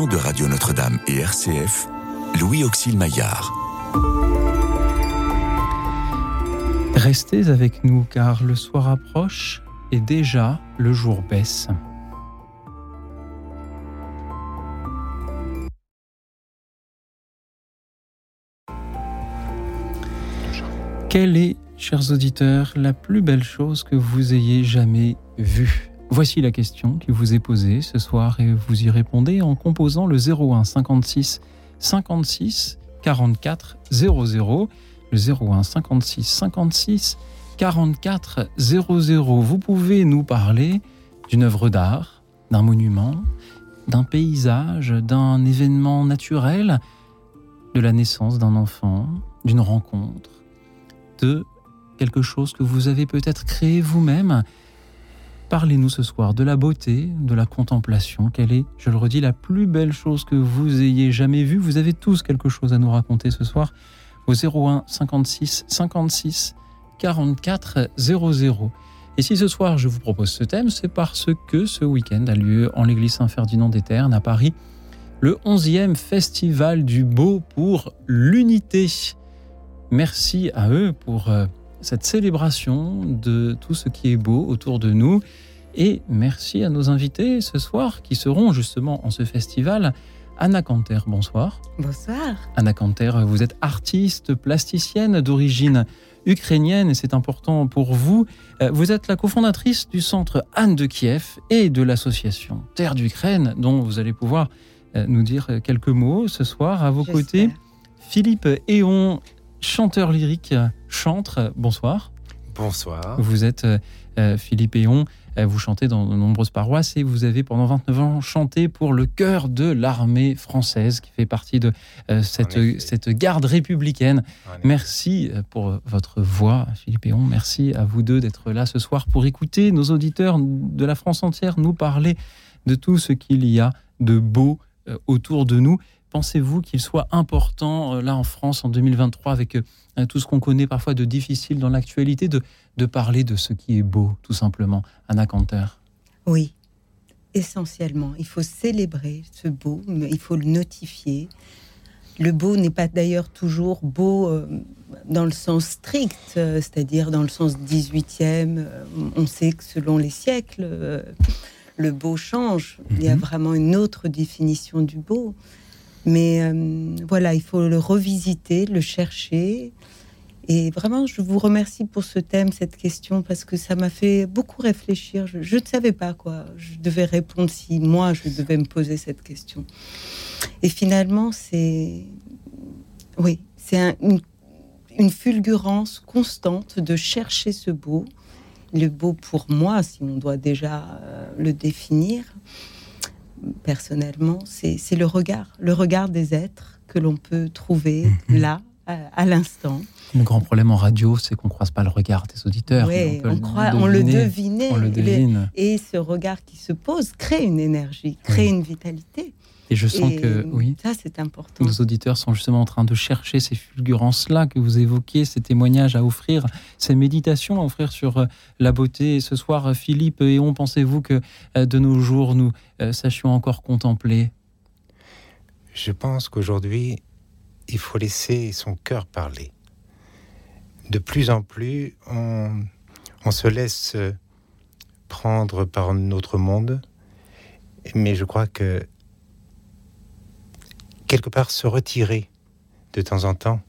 de Radio Notre-Dame et RCF, Louis Auxil Maillard. Restez avec nous car le soir approche et déjà le jour baisse. Quelle est, chers auditeurs, la plus belle chose que vous ayez jamais vue? Voici la question qui vous est posée ce soir et vous y répondez en composant le 01 56 56 44 00. Le 01 56 56 44 00. Vous pouvez nous parler d'une œuvre d'art, d'un monument, d'un paysage, d'un événement naturel, de la naissance d'un enfant, d'une rencontre, de quelque chose que vous avez peut-être créé vous-même. Parlez-nous ce soir de la beauté, de la contemplation. Quelle est, je le redis, la plus belle chose que vous ayez jamais vue Vous avez tous quelque chose à nous raconter ce soir au 01 56 56 44 00. Et si ce soir je vous propose ce thème, c'est parce que ce week-end a lieu en l'église Saint-Ferdinand des Ternes à Paris le 11e festival du beau pour l'unité. Merci à eux pour euh, cette célébration de tout ce qui est beau autour de nous. Et merci à nos invités ce soir qui seront justement en ce festival. Anna Canter, bonsoir. Bonsoir. Anna Canter, vous êtes artiste plasticienne d'origine ukrainienne et c'est important pour vous. Euh, vous êtes la cofondatrice du centre Anne de Kiev et de l'association Terre d'Ukraine dont vous allez pouvoir euh, nous dire quelques mots ce soir. À vos côtés, Philippe Éon, chanteur lyrique, chantre. Bonsoir. Bonsoir. Vous êtes euh, Philippe Éon, euh, vous chantez dans de nombreuses paroisses et vous avez pendant 29 ans chanté pour le chœur de l'armée française qui fait partie de euh, cette, cette garde républicaine. Merci pour votre voix, Philippe Éon. Merci à vous deux d'être là ce soir pour écouter nos auditeurs de la France entière nous parler de tout ce qu'il y a de beau autour de nous. Pensez-vous qu'il soit important, là en France, en 2023, avec tout ce qu'on connaît parfois de difficile dans l'actualité, de, de parler de ce qui est beau, tout simplement, Anna Canter Oui, essentiellement. Il faut célébrer ce beau, mais il faut le notifier. Le beau n'est pas d'ailleurs toujours beau euh, dans le sens strict, euh, c'est-à-dire dans le sens 18e. Euh, on sait que selon les siècles, le beau change. Il y a mhm. vraiment une autre définition du beau. Mais euh, voilà, il faut le revisiter, le chercher. Et vraiment, je vous remercie pour ce thème, cette question, parce que ça m'a fait beaucoup réfléchir. Je, ne savais pas quoi je devais répondre si moi, je devais me poser cette question. Et finalement, c'est... Oui, c'est une, une fulgurance constante de chercher ce beau. Le beau pour moi, si on doit déjà euh, le définir personnellement, c'est le regard, le regard des êtres que l'on peut trouver mhm. là, à, l'instant. Le grand problème en radio, c'est qu'on ne croise pas le regard des auditeurs. Oui, on, croit, on le devinait. On le devine. Et ce regard qui se pose crée une énergie, crée une vitalité. Et je sens que, oui, ça c'est important. Nos auditeurs sont justement en train de chercher ces fulgurances-là que vous évoquez, ces témoignages à offrir, ces méditations à offrir sur euh, la beauté. ce soir, Philippe et on, pensez-vous que euh, de nos jours, nous euh, sachions encore contempler? Je pense qu'aujourd'hui, il faut laisser son cœur parler. De plus en plus, on, on se laisse prendre par notre monde, mais je crois que quelque part se retirer de temps en temps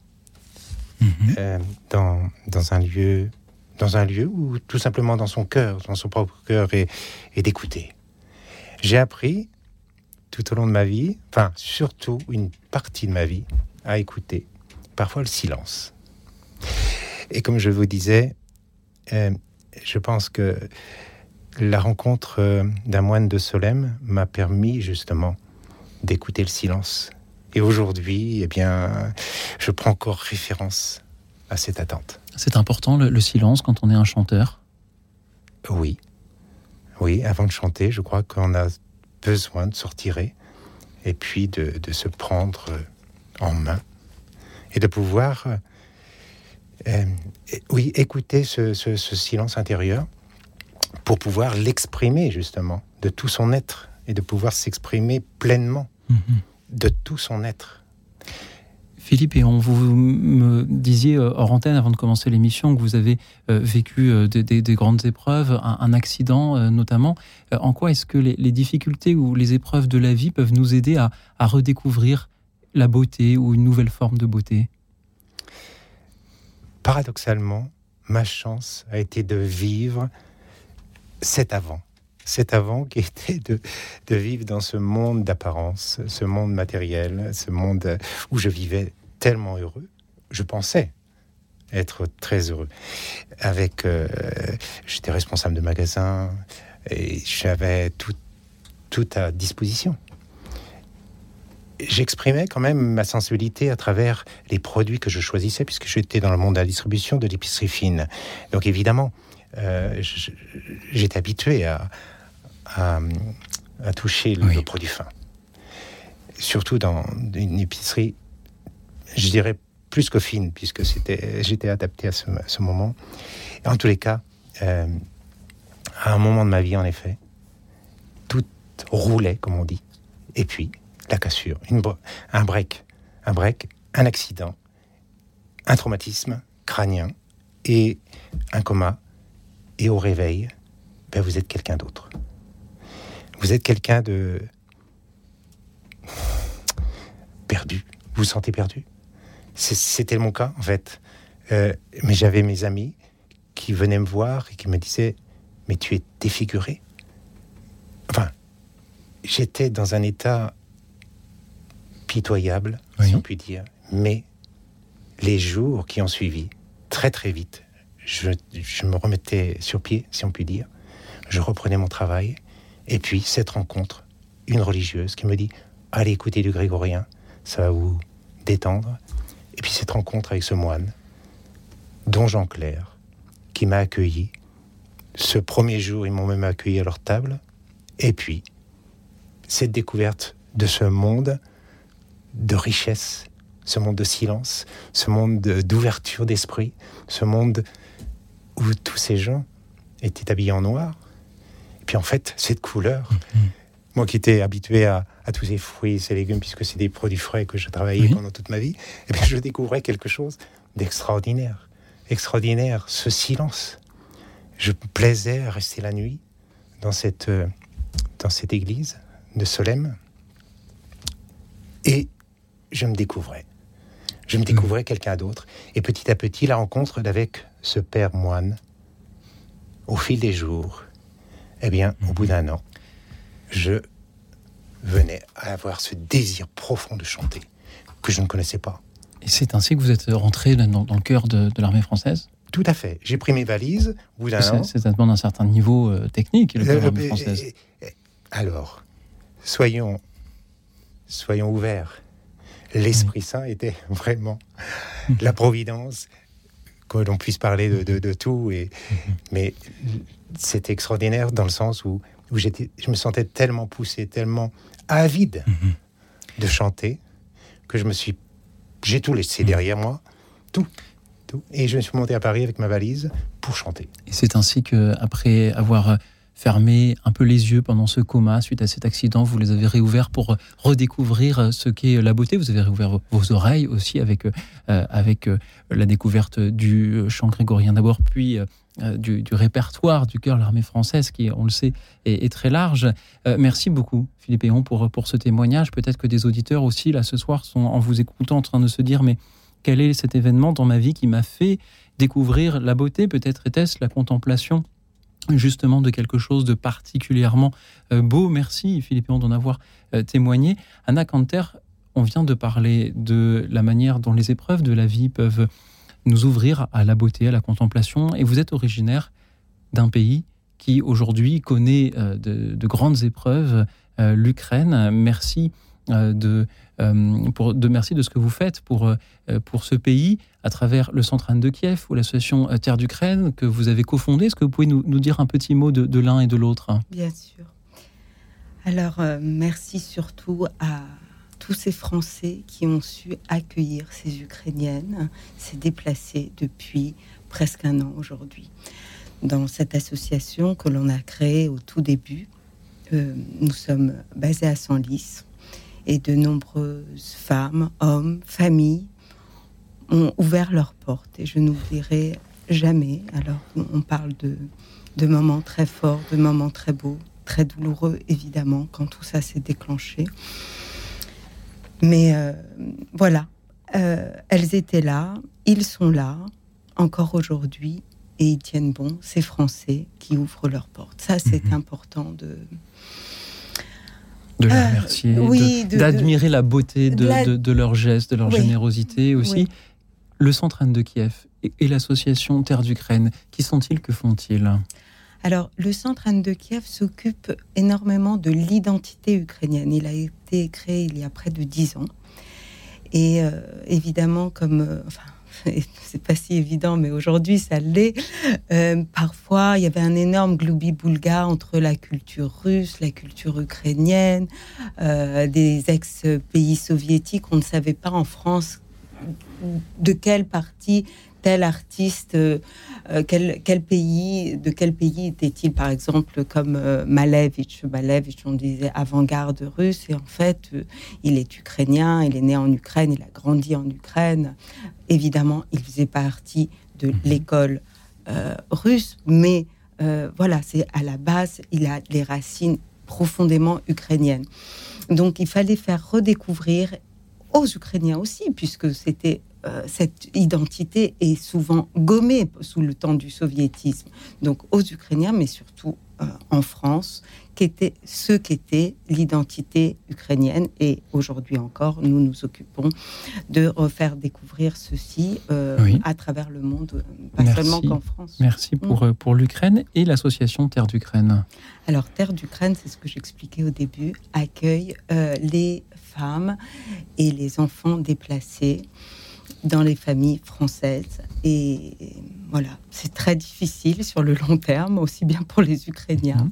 mhm. euh, dans, dans, un lieu, dans un lieu ou tout simplement dans son cœur, dans son propre cœur et, et d'écouter. J'ai appris tout au long de ma vie, enfin surtout une partie de ma vie, à écouter parfois le silence. Et comme je vous disais, euh, je pense que la rencontre euh, d'un moine de Solem m'a permis justement d'écouter le silence et aujourd'hui, eh bien, je prends encore référence à cette attente. C'est important le, silence quand on est un chanteur? Oui. Oui, avant de chanter, je crois qu'on a besoin de sortir et puis de, se prendre en main et de pouvoir, euh, oui, écouter ce, ce silence intérieur pour pouvoir l'exprimer justement de tout son être et de pouvoir s'exprimer pleinement mhm. De tout son être. Philippe, et on vous me disiez euh, hors antenne avant de commencer l'émission que vous avez euh, vécu euh, des, grandes épreuves, un, accident notamment. En quoi est-ce que les, difficultés ou les épreuves de la vie peuvent nous aider à, redécouvrir la beauté ou une nouvelle forme de beauté? Paradoxalement, ma chance a été de vivre cet avant. Cet avant qui était de, vivre dans ce monde d'apparence, ce monde matériel, ce monde où je vivais tellement heureux. Je pensais être très heureux. Avec, euh, j'étais responsable de magasin et j'avais tout, tout à disposition. J'exprimais quand même ma sensibilité à travers les produits que je choisissais, puisque j'étais dans le monde de la distribution de l'épicerie fine. Donc évidemment, euh, j'étais habitué à, à, toucher le, produit fin. Surtout dans une épicerie, je dirais plus que fine, puisque c'était, j'étais adapté à ce, moment. en tous les cas, euh, à un moment de ma vie, en effet, tout roulait, comme on dit. Et puis, la cassure, une, un break, un break, un accident, un traumatisme crânien et un coma. Et au réveil, ben, vous êtes quelqu'un d'autre. Vous êtes quelqu'un de perdu. Vous vous sentez perdu? C'était mon cas, en fait. Euh, mais j'avais mes amis qui venaient me voir et qui me disaient Mais tu es défiguré Enfin, j'étais dans un état pitoyable, si on peut dire. Mais les jours qui ont suivi, très très vite, je, je, me remettais sur pied, si on peut dire. Je reprenais mon travail. Et puis, cette rencontre, une religieuse qui me dit Allez écouter du grégorien, ça va vous détendre. Et puis, cette rencontre avec ce moine, Don Jean Clair, qui m'a accueilli. Ce premier jour, ils m'ont même accueilli à leur table. Et puis, cette découverte de ce monde de richesse, ce monde de silence, ce monde d'ouverture d'esprit, ce monde où tous ces gens étaient habillés en noir, puis en fait, cette couleur, mm-hmm. moi qui étais habitué à, tous ces fruits, ces légumes, puisque c'est des produits frais que j'ai travaillé pendant toute ma vie, et eh bien je découvrais quelque chose d'extraordinaire. Extraordinaire, ce silence. Je plaisais à rester la nuit dans cette, euh, dans cette église de Solem. Et je me découvrais. Je me mm. découvrais quelqu'un d'autre. Et petit à petit, la rencontre avec ce père moine, au fil des jours, eh bien, au bout d'un an, je venais à avoir ce désir profond de chanter que je ne connaissais pas. Et c'est ainsi que vous êtes rentré dans, le cœur de, l'armée française? Tout à fait. J'ai pris mes valises au bout d'un an. Ça demande un certain niveau euh, technique, le de l'armée française. Alors, soyons, soyons ouverts. L'Esprit Saint était vraiment la providence, que l'on puisse parler de, tout. Et, mais c'était extraordinaire dans le sens où, où j'étais, je me sentais tellement poussé, tellement avide de chanter, que je me suis, j'ai tout laissé derrière moi, tout, tout. Et je me suis monté à Paris avec ma valise pour chanter. Et c'est ainsi que, après avoir fermé un peu les yeux pendant ce coma suite à cet accident. Vous les avez réouverts pour redécouvrir ce qu'est la beauté. Vous avez réouvert vos oreilles aussi avec, euh, avec euh, la découverte du chant grégorien d'abord, puis euh, du, répertoire du cœur de l'armée française, qui, on le sait, est, très large. merci beaucoup, Philippe Héon, pour, pour ce témoignage. Peut-être que des auditeurs aussi, là, ce soir, sont en vous écoutant en train de se dire, mais quel est cet événement dans ma vie qui m'a fait découvrir la beauté? Peut-être était-ce la contemplation justement de quelque chose de particulièrement euh, beau. Merci Philippe d'en avoir euh, témoigné. Anna Canter, on vient de parler de la manière dont les épreuves de la vie peuvent nous ouvrir à la beauté, à la contemplation, et vous êtes originaire d'un pays qui aujourd'hui connaît euh, de, grandes épreuves, l'Ukraine. Merci de euh, pour, de merci de ce que vous faites pour, euh, pour ce pays à travers le Centre de Kiev ou l'association euh, Terre d'Ukraine que vous avez cofondé. Est-ce que vous pouvez nous, nous, dire un petit mot de, de l'un et de l'autre? Bien sûr. Alors, merci surtout à tous ces Français qui ont su accueillir ces Ukrainiennes, ces déplacées depuis presque un an aujourd'hui. Dans cette association que l'on a créée au tout début, nous sommes basés à Senlis Et de nombreuses femmes, hommes, familles ont ouvert leurs portes. Et je n'oublierai jamais, alors on parle de, de moments très forts, de moments très beaux, très douloureux évidemment, quand tout ça s'est déclenché. Mais euh, voilà, euh, elles étaient là, ils sont là, encore aujourd'hui, et ils tiennent bon, ces Français qui ouvrent leurs portes. Ça, c'est Mhm. important de... De les Euh, remercier, oui, d'admirer la beauté de, de la- de- de leurs gestes, de leur Oui. générosité aussi. Oui. Le Centre Anne de Kiev et, et l'association Terre d'Ukraine, qui sont-ils, que font-ils? Alors, le Centre Anne de Kiev s'occupe énormément de l'identité ukrainienne. Il a été créé il y a près de dix ans. Et euh, évidemment, comme... euh, c'est pas si évident, mais aujourd'hui, ça l'est. Euh, parfois, il y avait un énorme gloubi-boulga entre la culture russe, la culture ukrainienne, des ex-pays soviétiques. On ne savait pas en France de quelle partie tel artiste, euh, euh, quel, quel pays, de quel pays était-il, par exemple, comme euh, Malevich? Malevich, on disait avant-garde russe, et en fait, euh, il est ukrainien, il est né en Ukraine, il a grandi en Ukraine. Évidemment, il faisait partie de Mhm. l'école russe, mais voilà, c'est à la base, il a les racines profondément ukrainiennes. Donc, il fallait faire redécouvrir aux Ukrainiens aussi, puisque c'était euh, cette identité est souvent gommée sous le temps du soviétisme. Donc aux Ukrainiens, mais surtout euh, en France, qu'était ce qu'était l'identité ukrainienne. Et aujourd'hui encore, nous nous occupons de refaire découvrir ceci euh, Oui. à travers le monde, pas Merci. seulement qu'en France. Merci pour, euh, pour l'Ukraine et l'association Terre d'Ukraine. Alors, Terre d'Ukraine, c'est ce que j'expliquais au début, accueille euh, les femmes et les enfants déplacés dans les familles françaises. Et voilà, c'est très difficile sur le long terme, aussi bien pour les Ukrainiens Mhm.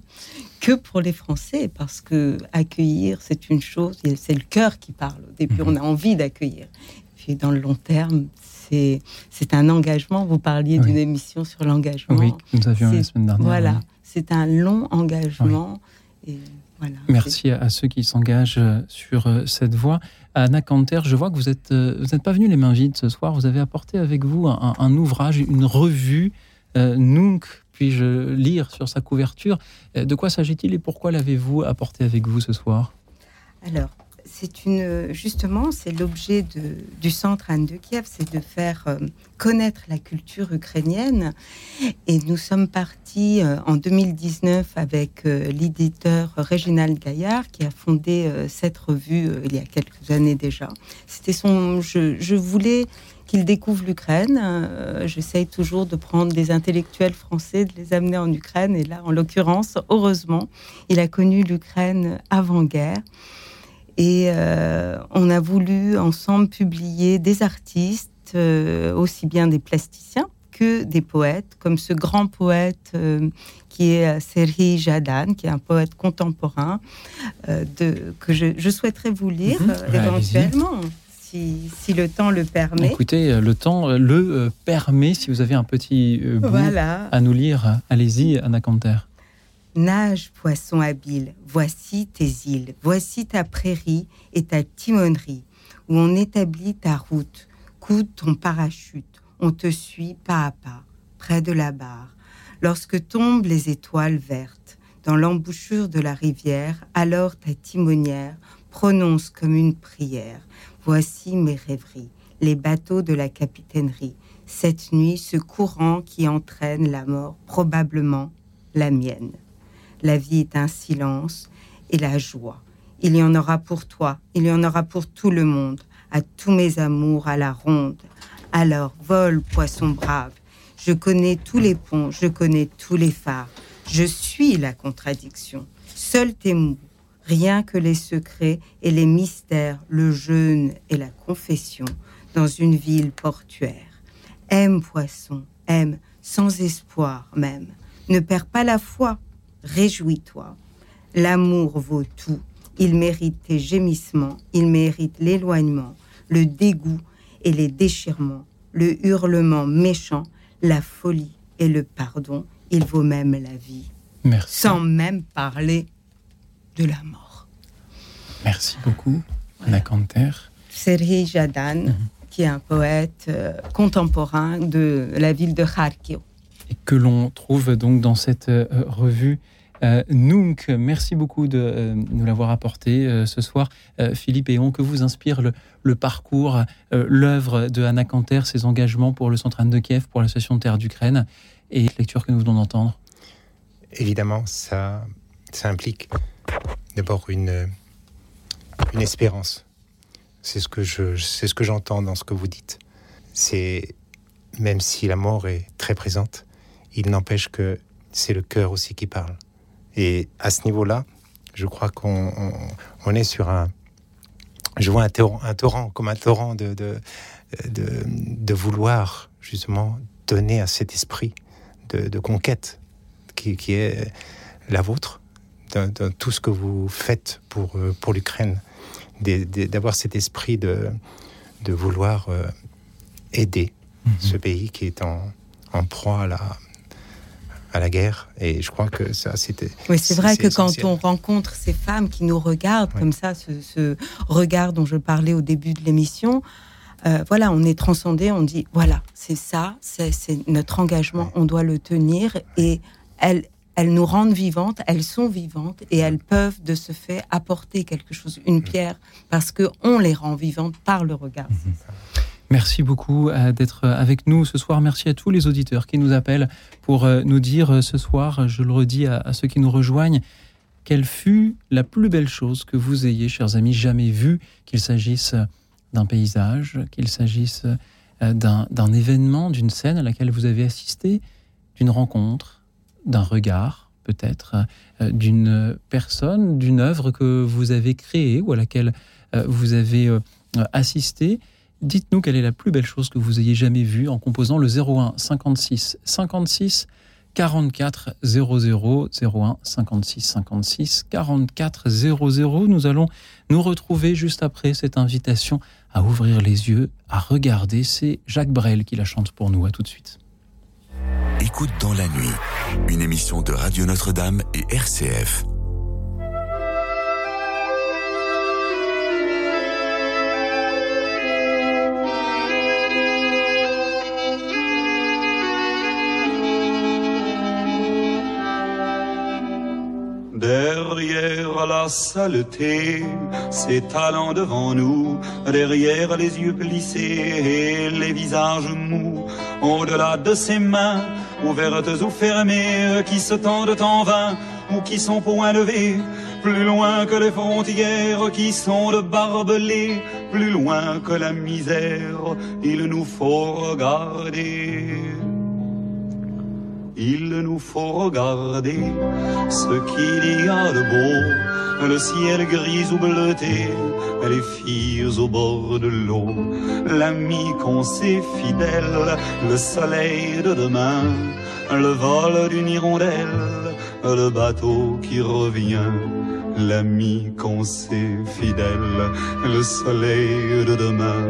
que pour les Français, parce que accueillir, c'est une chose, c'est le cœur qui parle. Au début, Mhm. on a envie d'accueillir. Puis dans le long terme, c'est un engagement. Vous parliez Oui. d'une émission sur l'engagement. Oui, que nous avions la semaine dernière. Voilà, oui. c'est un long engagement. Et voilà. Merci à, à ceux qui s'engagent euh, sur euh, cette voie. Anna Canter, je vois que vous êtes, euh, vous n'êtes pas venu les mains vides ce soir. Vous avez apporté avec vous un, un ouvrage, une revue. Euh, Nunc, puis-je lire sur sa couverture De quoi s'agit-il et pourquoi l'avez-vous apporté avec vous ce soir? Alors, c'est une justement, c'est l'objet du centre Anne de Kiev, c'est de faire euh, connaître la culture ukrainienne. Et nous sommes partis euh, en 2019 avec euh, l'éditeur Réginald Gaillard qui a fondé cette revue il y a quelques années déjà. C'était son, je, voulais qu'il découvre l'Ukraine. J'essaye toujours de prendre des intellectuels français, de les amener en Ukraine. Et là, en l'occurrence, heureusement, il a connu l'Ukraine avant-guerre. Et euh, on a voulu ensemble publier des artistes, euh, aussi bien des plasticiens que des poètes, comme ce grand poète euh, qui est Serhii Jadan, qui est un poète contemporain, de, que je, je souhaiterais vous lire Mhm. éventuellement, si, si le temps le permet. Écoutez, le temps le permet. Si vous avez un petit bout Voilà. à nous lire, allez-y, Anna Canter. Nage, poisson habile, voici tes îles, voici ta prairie et ta timonerie, où on établit ta route, coude ton parachute, on te suit pas à pas, près de la barre. Lorsque tombent les étoiles vertes, dans l'embouchure de la rivière, alors ta timonière prononce comme une prière. Voici mes rêveries, les bateaux de la capitainerie. Cette nuit, ce courant qui entraîne la mort, probablement la mienne. La vie est un silence et la joie. Il y en aura pour toi, il y en aura pour tout le monde, à tous mes amours à la ronde. Alors, vole, poisson brave. Je connais tous les ponts, je connais tous les phares. Je suis la contradiction. Seul tes mots, rien que les secrets et les mystères, le jeûne et la confession dans une ville portuaire. Aime, poisson, aime, sans espoir même. Ne perds pas la foi, réjouis-toi. L'amour vaut tout. Il mérite tes gémissements, il mérite l'éloignement, le dégoût et les déchirements, le hurlement méchant, la folie et le pardon. Il vaut même la vie, Merci. sans même parler de la mort. Merci beaucoup. Anna Kanter. Sergei Jadan, mhm. qui est un poète euh, contemporain de la ville de Kharkiv. Que l'on trouve donc dans cette euh, revue euh, Nunk, merci beaucoup de euh, nous l'avoir apporté euh, ce soir. Philippe et on, que vous inspire le, parcours, l'œuvre de Anna Kanter, ses engagements pour le Centre de Kiev, pour l'Association Terre d'Ukraine et lecture que nous venons d'entendre? Évidemment, ça, implique d'abord une, espérance. C'est ce que c'est ce que j'entends dans ce que vous dites. C'est même si la mort est très présente, il n'empêche que c'est le cœur aussi qui parle. Et à ce niveau-là, je crois qu'on on, est sur un. Je vois un torrent, un torrent comme un torrent de, de, de, de, vouloir justement donner à cet esprit de, de conquête qui, qui, est la vôtre, dans, tout ce que vous faites pour, pour l'Ukraine, d'avoir cet esprit de, de vouloir euh, aider mhm. ce pays qui est en, en proie à la, à la guerre. Et je crois que ça, c'était. Oui, c'est vrai que quand on rencontre ces femmes qui nous regardent comme ça, ce, regard dont je parlais au début de l'émission, euh, voilà, on est transcendé, on dit voilà, c'est ça, c'est notre engagement, on doit le tenir. Et elles, elles nous rendent vivantes, elles sont vivantes et elles peuvent de ce fait apporter quelque chose, une mm. pierre, parce que on les rend vivantes par le regard. Mm-hmm. Merci beaucoup euh, d'être avec nous ce soir. Merci à tous les auditeurs qui nous appellent pour euh, nous dire euh, ce soir, je le redis à, ceux qui nous rejoignent, quelle fut la plus belle chose que vous ayez, chers amis, jamais vue, qu'il s'agisse d'un paysage, qu'il s'agisse d'un événement, d'une scène à laquelle vous avez assisté, d'une rencontre, d'un regard peut-être, d'une personne, d'une œuvre que vous avez créée ou à laquelle vous avez assisté. Dites-nous quelle est la plus belle chose que vous ayez jamais vue en composant le 01 56 56 44 00 01 56 56 44 00. Nous allons nous retrouver juste après cette invitation à ouvrir les yeux, à regarder. C'est Jacques Brel qui la chante pour nous. À tout de suite. Écoute dans la nuit, une émission de Radio Notre-Dame et RCF. Derrière la saleté, s'étalant devant nous, derrière les yeux plissés et les visages mous, au-delà de ses mains, ouvertes ou fermées, qui se tendent en vain ou qui sont point levées, plus loin que les frontières qui sont de barbelés, plus loin que la misère, il nous faut regarder il nous faut regarder ce qu'il y a de beau, le ciel gris ou bleuté, les filles au bord de l'eau, l'ami qu'on sait fidèle, le soleil de demain, le vol d'une hirondelle, le bateau qui revient, l'ami qu'on sait fidèle, le soleil de demain,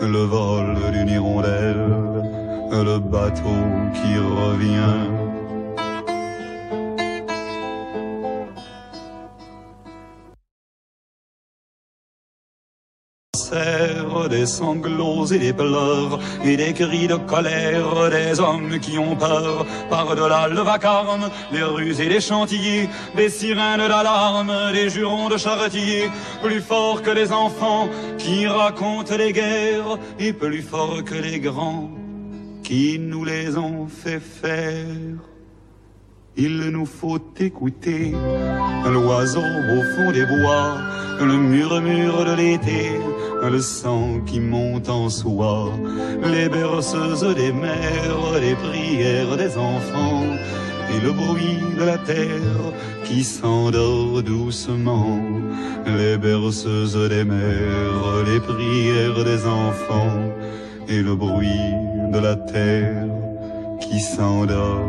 le vol d'une hirondelle le bateau qui revient. des sanglots et des pleurs et des cris de colère des hommes qui ont peur. Par-delà le vacarme, les rues et les chantiers, des sirènes d'alarme, des jurons de charretiers, plus forts que les enfants qui racontent les guerres et plus forts que les grands qui nous les ont fait faire? Il nous faut écouter l'oiseau au fond des bois, le murmure de l'été, le sang qui monte en soi, les berceuses des mères, les prières des enfants, et le bruit de la terre qui s'endort doucement, les berceuses des mères, les prières des enfants, et le bruit de la terre qui s'endort.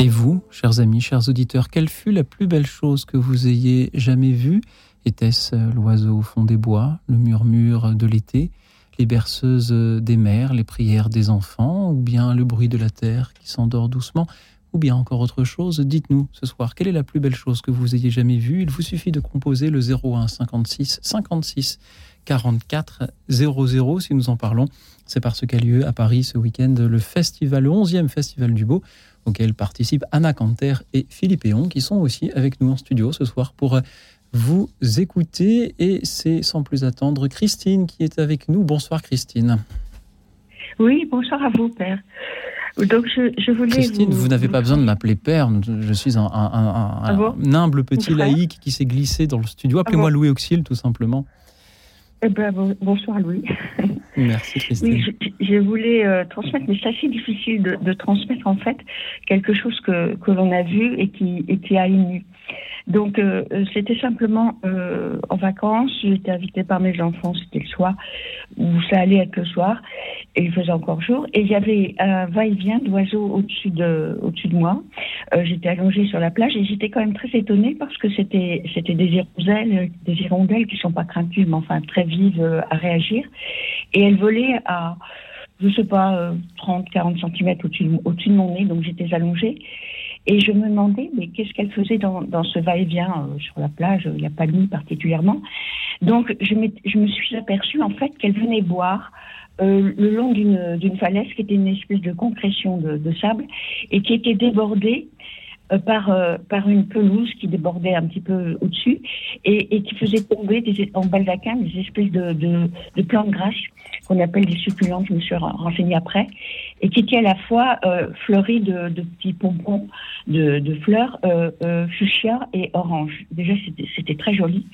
Et vous, chers amis, chers auditeurs, quelle fut la plus belle chose que vous ayez jamais vue? Était-ce l'oiseau au fond des bois, le murmure de l'été, les berceuses des mères, les prières des enfants, ou bien le bruit de la terre qui s'endort doucement, ou bien encore autre chose Dites-nous ce soir, quelle est la plus belle chose que vous ayez jamais vue? Il vous suffit de composer le 01 56 56 44 00 si nous en parlons. C'est parce qu'a lieu à Paris ce week-end le festival, le 11e festival du beau, auquel participent Anna Canter et Philippe Eon, qui sont aussi avec nous en studio ce soir pour vous écouter. Et c'est sans plus attendre Christine qui est avec nous. Bonsoir Christine. Oui, bonsoir à vous, Père. Donc, je, voulais. Christine, vous, n'avez pas besoin de m'appeler père. Je suis un, ah humble petit laïc qui s'est glissé dans le studio. Appelez-moi ah Louis Auxil, tout simplement. Eh ben, bonsoir Louis. Merci Christine. Oui, je, voulais euh, transmettre, mais c'est assez difficile de, transmettre en fait quelque chose que, que l'on a vu et qui, et qui a ému. Donc euh, c'était simplement euh, en vacances, j'étais invitée par mes enfants, c'était le soir, où ça allait être le soir, et il faisait encore jour, et il y avait un va-et-vient d'oiseaux au-dessus de, au-dessus de moi. Euh, j'étais allongée sur la plage et j'étais quand même très étonnée parce que c'était, c'était des hirondelles, des hirondelles qui sont pas craintives, mais enfin très vives à réagir, et elles volaient à je sais pas, 30, 40 cm au-dessus de mon nez, donc j'étais allongée. Et je me demandais, mais qu'est-ce qu'elle faisait dans, dans ce va-et-vient euh, sur la plage Il n'y a pas de nuit particulièrement. Donc, je, je me suis aperçue, en fait, qu'elle venait boire euh, le long d'une falaise qui était une espèce de concrétion de, de sable et qui était débordée euh, par, euh, par une pelouse qui débordait un petit peu au-dessus et, et, qui faisait tomber des, en baldaquin des espèces de, de, de plantes grasses qu'on appelle des succulentes, je me suis renseignée après, et qui étaient à la fois euh, fleuries de, de, petits pompons de, de fleurs euh, euh, fuchsia et orange. Déjà, c'était très joli.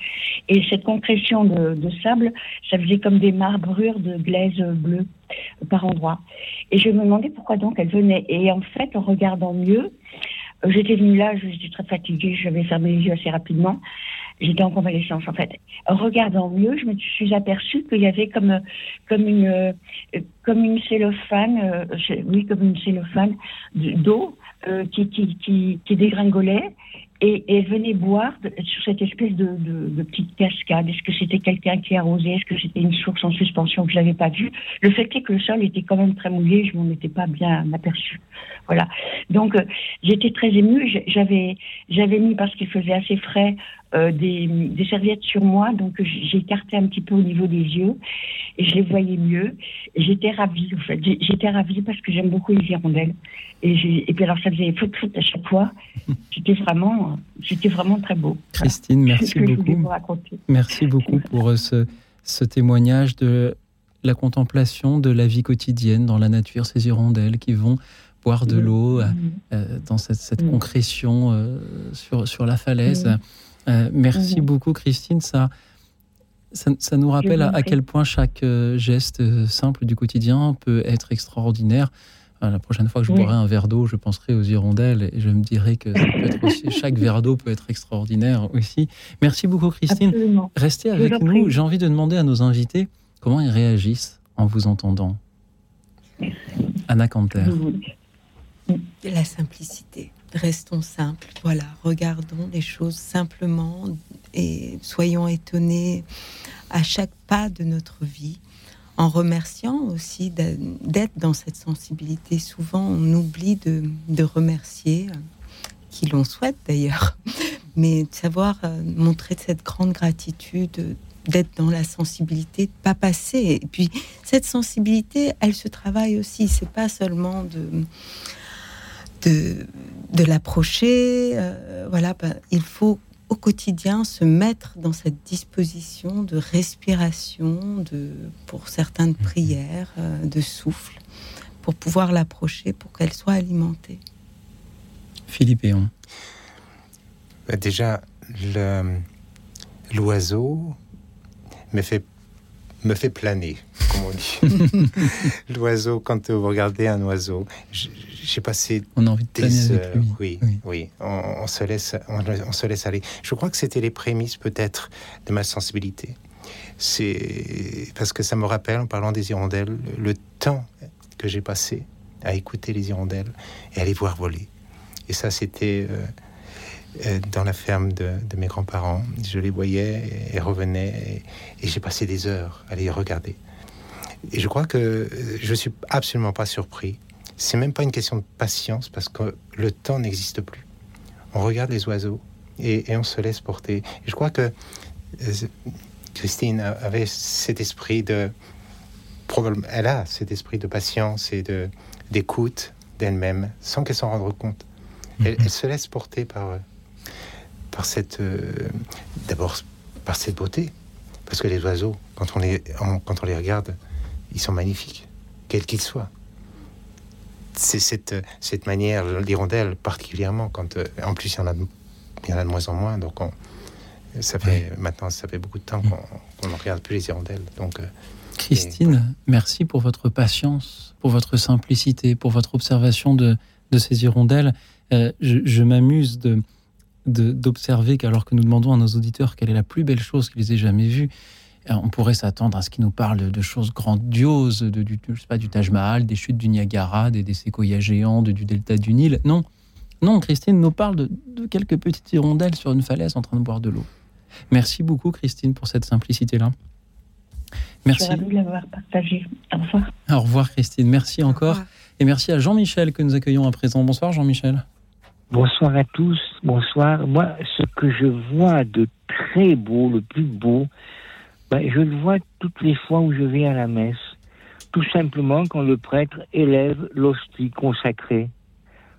Et cette concrétion de, de, sable, ça faisait comme des marbrures de glaise bleue par endroits. Et je me demandais pourquoi donc elle venait. Et en fait, en regardant mieux, J'étais venue là, j'étais très fatiguée, j'avais fermé les yeux assez rapidement. J'étais en convalescence en fait. Regardant mieux, je me suis aperçue qu'il y avait comme comme une comme une cellophane, euh, oui comme une cellophane d'eau euh, qui, qui, qui, qui dégringolait et, et venait boire sur cette espèce de, petite cascade. Est-ce que c'était quelqu'un qui arrosait? Est-ce que c'était une source en suspension que je n'avais pas vue? Le fait est que le sol était quand même très mouillé, je m'en étais pas bien aperçu. Voilà. Donc euh, j'étais très émue. J'avais mis parce qu'il faisait assez frais euh, des, des, serviettes sur moi, donc j'ai écarté un petit peu au niveau des yeux et je les voyais mieux. J'étais ravie, en fait. J'étais ravie parce que j'aime beaucoup les hirondelles. Et, et puis alors ça faisait foot foot à chaque fois. C'était vraiment, c'était vraiment très beau. Christine, merci beaucoup. Merci beaucoup pour euh, ce, ce témoignage de la contemplation de la vie quotidienne dans la nature, ces hirondelles qui vont boire de l'eau euh, dans cette, cette concrétion sur, sur la falaise. Euh, merci mhm. beaucoup, Christine. Ça, ça, nous rappelle à, quel point chaque euh, geste euh, simple du quotidien peut être extraordinaire. la prochaine fois que je boirai un verre d'eau, je penserai aux hirondelles et je me dirai que chaque verre d'eau peut être extraordinaire aussi. Merci beaucoup, Christine. Restez avec nous. J'ai envie de demander à nos invités comment ils réagissent en vous entendant. Anna Canter. La simplicité restons simples. Voilà, regardons les choses simplement et soyons étonnés à chaque pas de notre vie, en remerciant aussi d'être dans cette sensibilité. Souvent, on oublie de, remercier, qui l'on souhaite d'ailleurs, mais de savoir euh, montrer cette grande gratitude d'être dans la sensibilité, de pas passer. Et puis cette sensibilité, elle se travaille aussi. C'est pas seulement de de, de l'approcher. Euh, voilà, ben, il faut au quotidien se mettre dans cette disposition de respiration, de, pour certaines mhm. prières, euh, de souffle, pour pouvoir l'approcher, pour qu'elle soit alimentée. Philippe Eon. Bah, déjà, l'oiseau me fait me fait planer, comme on dit. L'oiseau, quand vous regardez un oiseau, j'ai passé on a envie de des heures. Oui, oui, On, se laisse, on, se laisse aller. Je crois que c'était les prémices peut-être de ma sensibilité. C'est parce que ça me rappelle, en parlant des hirondelles, le temps que j'ai passé à écouter les hirondelles et à les voir voler. Et ça, c'était euh, dans la ferme de, mes grands-parents. Je les voyais et revenaient et, j'ai passé des heures à les regarder. Et je crois que je suis absolument pas surpris. C'est même pas une question de patience parce que le temps n'existe plus. On regarde les oiseaux et, on se laisse porter. Et je crois que euh, Christine avait cet esprit de elle a cet esprit de patience et de d'écoute d'elle-même sans qu'elle s'en rende compte. Elle, elle, se laisse porter par par cette d'abord par cette beauté parce que les oiseaux quand on les quand on les regarde ils sont magnifiques, quels qu'ils soient. C'est cette, cette manière, l'hirondelle particulièrement, quand euh, en plus il y en a, il y en a de moins en moins, donc on, ça fait maintenant ça fait beaucoup de temps qu'on ne regarde plus les hirondelles. Donc euh, Christine, merci pour votre patience, pour votre simplicité, pour votre observation de, de ces hirondelles. Euh, je, je m'amuse de d'observer qu'alors que nous demandons à nos auditeurs quelle est la plus belle chose qu'ils aient jamais vue, euh, on pourrait s'attendre à ce qu'il nous parle de, choses grandioses, de, du, je sais pas, du Taj Mahal, des chutes du Niagara, des, des séquoias géants, du delta du Nil. Non, non, Christine nous parle de, quelques petites hirondelles sur une falaise en train de boire de l'eau. Merci beaucoup, Christine, pour cette simplicité-là. Merci. Je de l'avoir partagé. Au revoir. Au revoir, Christine. Merci encore. Et merci à Jean-Michel que nous accueillons à présent. Bonsoir, Jean-Michel. Bonsoir à tous. Bonsoir. Moi, ce que je vois de très beau, le plus beau, ben, je le vois toutes les fois où je vais à la messe. Tout simplement quand le prêtre élève l'hostie consacrée.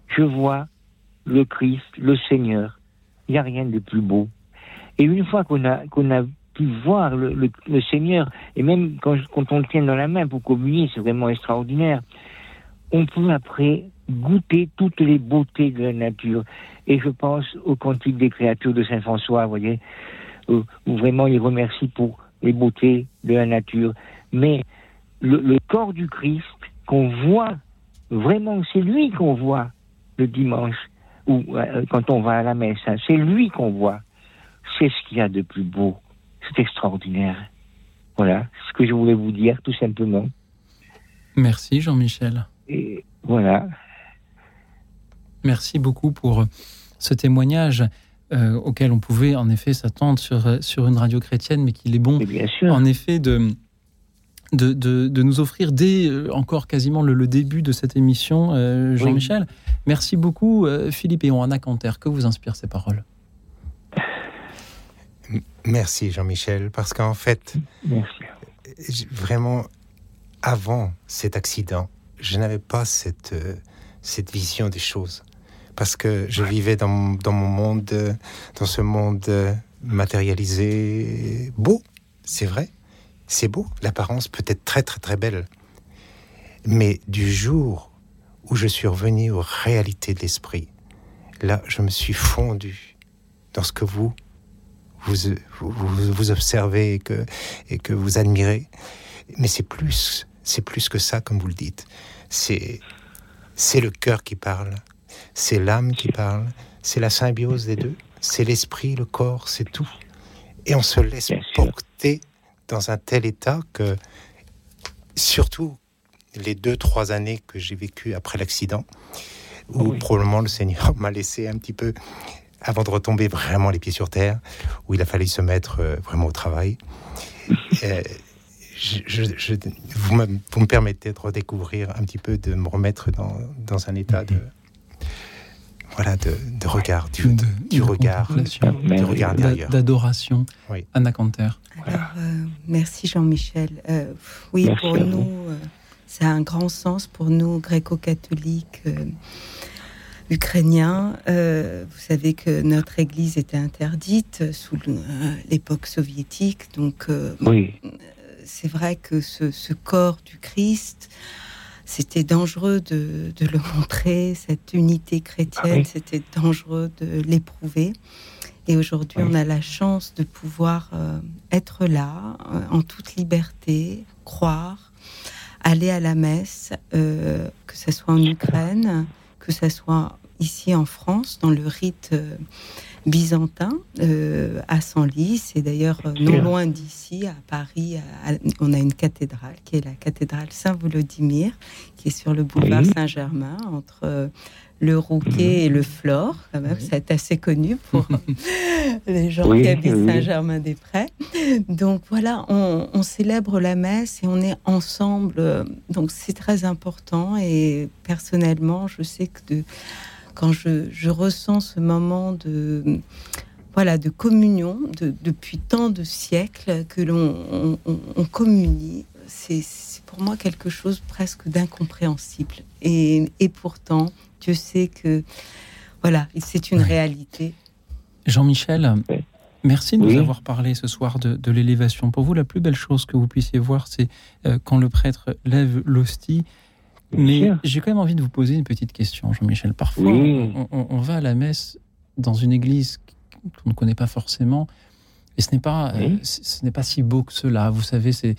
Je vois le Christ, le Seigneur. Il n'y a rien de plus beau. Et une fois qu'on a, qu'on a pu voir le, le, Seigneur, et même quand, quand, on le tient dans la main pour communier, c'est vraiment extraordinaire, on peut après goûter toutes les beautés de la nature. Et je pense au cantique des créatures de Saint François, vous voyez, où vraiment il remercie pour les beautés de la nature. Mais le, corps du Christ qu'on voit, vraiment, c'est lui qu'on voit le dimanche, ou euh, quand on va à la messe, hein. c'est lui qu'on voit. C'est ce qu'il y a de plus beau. C'est extraordinaire. Voilà ce que je voulais vous dire, tout simplement. Merci Jean-Michel. Et voilà. Merci beaucoup pour ce témoignage. Euh, auquel on pouvait en effet s'attendre sur, euh, sur une radio chrétienne, mais qu'il est bon en effet de, de, de, nous offrir dès euh, encore quasiment le, début de cette émission, Jean-Michel. Merci beaucoup, Philippe et Anna Canter. Que vous inspirent ces paroles? Merci, Jean-Michel, parce qu'en fait, vraiment, avant cet accident, je n'avais pas cette, cette vision des choses parce que je vivais dans, mon monde, dans ce monde matérialisé, beau, c'est vrai, c'est beau, l'apparence peut être très très très belle. Mais du jour où je suis revenu aux réalités de l'esprit, là, je me suis fondu dans ce que vous, vous, vous, observez et que, et que vous admirez. Mais c'est plus, c'est plus que ça, comme vous le dites. C'est, c'est le cœur qui parle, c'est l'âme qui parle, c'est la symbiose des deux, c'est l'esprit, le corps, c'est tout. Et on se laisse porter dans un tel état que, surtout les deux, trois années que j'ai vécues après l'accident, où probablement le Seigneur m'a laissé un petit peu, avant de retomber vraiment les pieds sur terre, où il a fallu se mettre euh, vraiment au travail. Euh, je, vous, me, permettez de redécouvrir un petit peu, de me remettre dans, dans un état de, voilà, de, regard, du, du regard, du regard d'adoration. Anna Canter. Alors, euh, merci Jean-Michel. Euh, oui, pour nous, euh, c'est un grand sens pour nous, gréco-catholiques ukrainiens. vous savez que notre Église était interdite sous l'époque soviétique, donc oui. c'est vrai que ce, ce, corps du Christ c'était dangereux de, le montrer, cette unité chrétienne, ah c'était dangereux de l'éprouver. Et aujourd'hui, on a la chance de pouvoir euh, être là, euh, en toute liberté, croire, aller à la messe, euh, que ce soit en Ukraine, que ce soit ici en France, dans le rite byzantin à Senlis. Et d'ailleurs, non loin d'ici, à Paris, on a une cathédrale qui est la cathédrale Saint-Volodymyr, qui est sur le boulevard Saint-Germain, entre le Rouquet et le Flore, quand même, c'est assez connu pour les gens qui habitent Saint-Germain-des-Prés. Donc voilà, on, célèbre la messe et on est ensemble. Donc c'est très important et personnellement, je sais que de, quand je, ressens ce moment de voilà de communion depuis tant de siècles que l'on on, communie, c'est pour moi quelque chose presque d'incompréhensible. Et, et pourtant, Dieu sait que voilà, c'est une réalité. Jean-Michel, merci de nous avoir parlé ce soir de, l'élévation. Pour vous, la plus belle chose que vous puissiez voir, c'est euh, quand le prêtre lève l'hostie. Mais j'ai quand même envie de vous poser une petite question, Jean-Michel. Parfois, on, va à la messe dans une église qu'on ne connaît pas forcément, et ce n'est pas, euh, ce n'est pas si beau que cela. Vous savez, c'est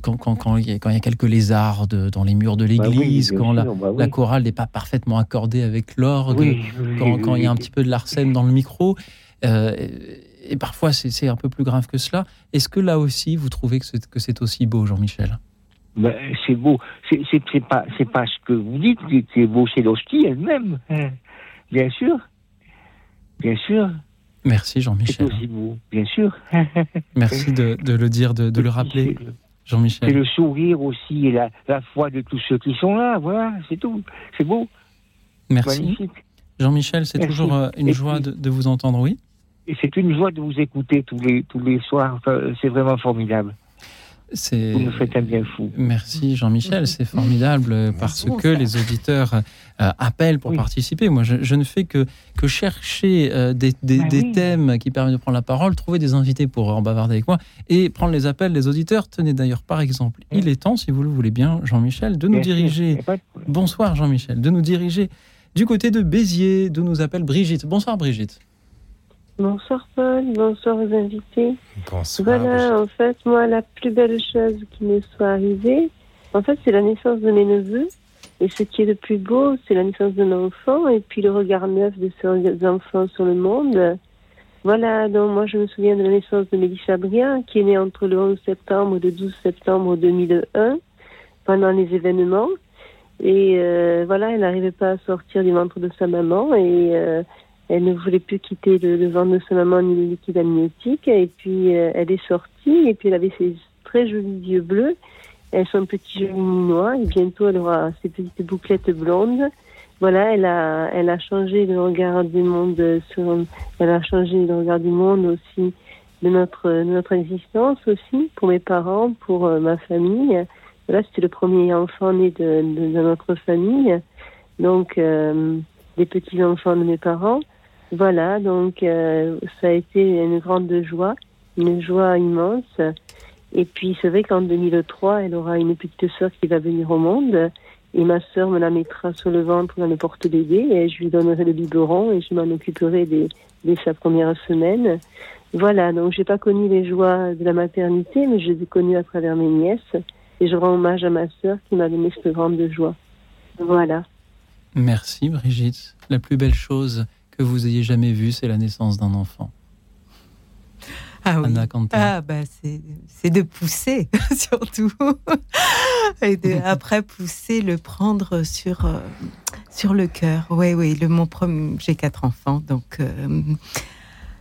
quand, quand, quand, il y a, quand, il y a, quelques lézards dans les murs de bah l'église, quand la, bah la, chorale n'est pas parfaitement accordée avec l'orgue, quand, il y a un petit peu de l'arsène dans le micro. Euh, et parfois, c'est un peu plus grave que cela. Est-ce que là aussi, vous trouvez que c'est aussi beau, Jean-Michel? Ben, C'est beau. C'est pas, pas ce que vous dites qui est beau, c'est l'hostie elle-même. Hein. Bien sûr. Bien sûr. Merci Jean-Michel. C'est aussi beau, bien sûr. Merci de, de, le dire, de, de le rappeler. Jean-Michel. Et le sourire aussi, et la, la, foi de tous ceux qui sont là, voilà, c'est tout. C'est beau. Merci. Jean-Michel, c'est toujours euh, une joie de, de, vous entendre, oui? Et c'est une joie de vous écouter tous les, tous les soirs, c'est vraiment formidable. Vous nous faites un bien fou. Merci Jean-Michel, c'est formidable parce que les auditeurs euh, appellent pour participer. Moi, je, ne fais que, que chercher euh, des, des, bah thèmes qui permettent de prendre la parole, trouver des invités pour en bavarder avec moi et prendre les appels des auditeurs. Tenez d'ailleurs, par exemple, il est temps, si vous le voulez bien, Jean-Michel, de nous diriger. Bonsoir Jean-Michel, de nous diriger du côté de Béziers, de nous appelle Brigitte. Bonsoir Brigitte. Bonsoir Paul, bonsoir aux invités. Bonsoir. Voilà, en fait, moi, la plus belle chose qui me soit arrivée, en fait, c'est la naissance de mes neveux. Et ce qui est le plus beau, c'est la naissance d'un enfant et puis le regard neuf de ces enfants sur le monde. Voilà, donc moi je me souviens de la naissance de Mélissa Briand, qui est née entre le 11 septembre et le 12 septembre 2001, pendant les événements. Et euh, voilà, elle n'arrivait pas à sortir du ventre de sa maman et euh, elle ne voulait plus quitter le, ventre de sa maman ni le liquide amniotique. Et puis, euh, elle est sortie. Et puis, elle avait ses très jolis yeux bleus. Elle son petit joli noir. Et bientôt, elle aura ses petites bouclettes blondes. Voilà, elle a, elle a changé le regard du monde sur, elle a changé le regard du monde aussi de notre, notre existence aussi, pour mes parents, pour euh, ma famille. Voilà, c'était le premier enfant né de, de, notre famille. Donc, euh, des petits-enfants de mes parents. Voilà, donc euh, ça a été une grande joie, une joie immense. Et puis c'est vrai qu'en 2003, elle aura une petite sœur qui va venir au monde. Et ma sœur me la mettra sur le ventre dans le porte-bébé et je lui donnerai le biberon et je m'en occuperai dès, dès, sa première semaine. Voilà, donc j'ai pas connu les joies de la maternité, mais je les ai connues à travers mes nièces. Et je rends hommage à ma sœur qui m'a donné cette grande joie. Voilà. Merci Brigitte. La plus belle chose que vous ayez jamais vu, c'est la naissance d'un enfant. Ah oui. ah bah c'est de pousser surtout et de, après pousser le prendre sur euh, sur le cœur. Oui oui, le mon j'ai quatre enfants donc euh,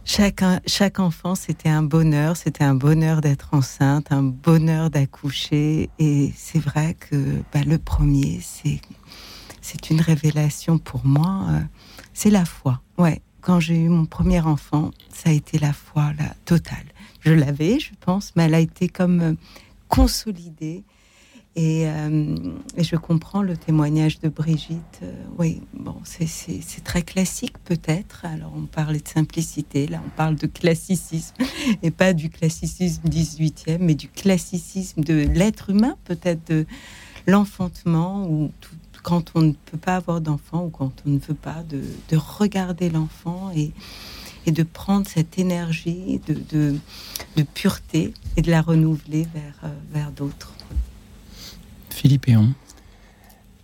chaque chaque enfant c'était un bonheur, c'était un bonheur d'être enceinte, un bonheur d'accoucher et c'est vrai que bah, le premier c'est c'est une révélation pour moi. Euh, c'est la foi. Ouais, quand j'ai eu mon premier enfant, ça a été la foi la totale. Je l'avais, je pense, mais elle a été comme euh, consolidée. Euh, et, je comprends le témoignage de Brigitte. Euh, oui, bon, c'est très classique peut-être. Alors on parle de simplicité, là on parle de classicisme, et pas du classicisme 18e, mais du classicisme de l'être humain, peut-être de l'enfantement ou tout, quand on ne peut pas avoir d'enfant ou quand on ne veut pas, de, regarder l'enfant et, et, de prendre cette énergie de, de, pureté et de la renouveler vers, euh, vers d'autres. Philippe Eon.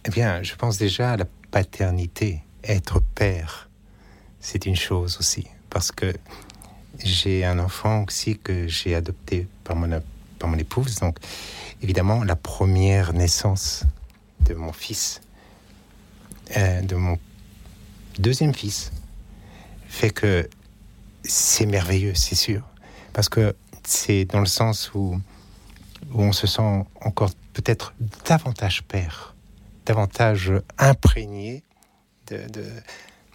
Eh bien, je pense déjà à la paternité. Être père, c'est une chose aussi. parce que j'ai un enfant aussi que j'ai adopté par mon, par mon épouse. Donc, évidemment, la première naissance de mon fils, euh, de mon deuxième fils, fait que c'est merveilleux, c'est sûr. Parce que c'est dans le sens où, où on se sent encore peut-être davantage père, davantage imprégné de, de,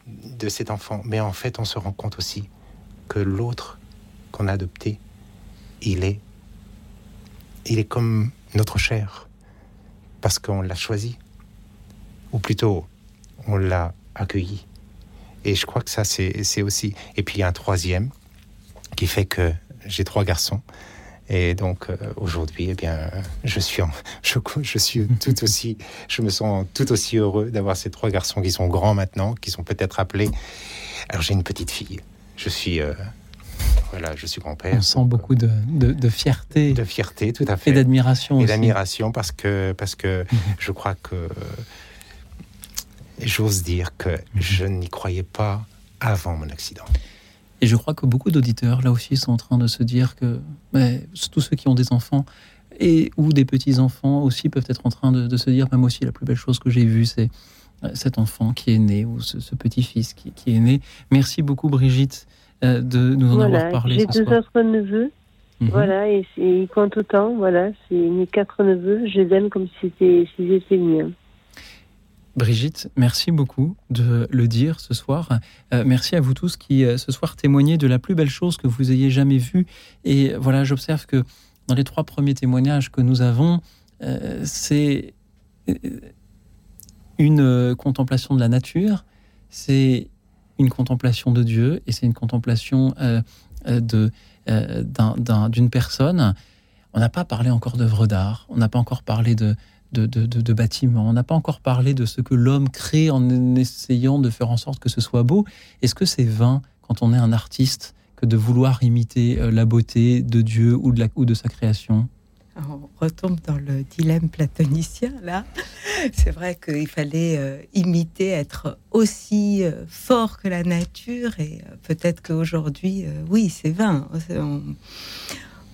de cet enfant. Mais en fait, on se rend compte aussi que l'autre qu'on a adopté, il est, il est comme notre chair, parce qu'on l'a choisi, ou plutôt, on l'a accueilli. Et je crois que ça, c'est aussi. Et puis il y a un troisième qui fait que j'ai trois garçons. Et donc euh, aujourd'hui, eh bien, je suis, je, je, suis tout aussi, je me sens tout aussi heureux d'avoir ces trois garçons qui sont grands maintenant, qui sont peut-être appelés. Alors j'ai une petite fille je suis euh, voilà, je suis grand-père. On sent beaucoup de, de, fierté. De fierté, tout à fait. Et d'admiration Et d'admiration parce que, parce que mhm. je crois que j'ose dire que je n'y croyais pas avant mon accident. Et je crois que beaucoup d'auditeurs, là aussi, sont en train de se dire que mais, tous ceux qui ont des enfants et ou des petits-enfants aussi peuvent être en train de, se dire, même aussi, la plus belle chose que j'ai vue, c'est euh, cet enfant qui est né ou ce, petit-fils qui, qui, est né. Merci beaucoup, Brigitte, euh, de nous en avoir parlé. J'ai deux autres neveux. Mhm. Voilà, et, ils comptent autant. Voilà, c'est mes quatre neveux. Je les aime comme si c'était si étaient miens. Brigitte, merci beaucoup de le dire ce soir. Euh, merci à vous tous qui ce soir témoignez de la plus belle chose que vous ayez jamais vue. Et voilà, j'observe que dans les trois premiers témoignages que nous avons, c'est une contemplation de la nature, c'est une contemplation de Dieu et c'est une contemplation euh, euh, euh, d'une personne. On n'a pas parlé encore d'œuvres d'art, on n'a pas encore parlé de, de, de, bâtiments, on n'a pas encore parlé de ce que l'homme crée en essayant de faire en sorte que ce soit beau. Est-ce que c'est vain quand on est un artiste que de vouloir imiter la beauté de Dieu ou de, la, ou de sa création? On retombe dans le dilemme platonicien là. C'est vrai qu'il fallait euh, imiter, être aussi euh, fort que la nature et euh, peut-être qu'aujourd'hui, oui, c'est vain.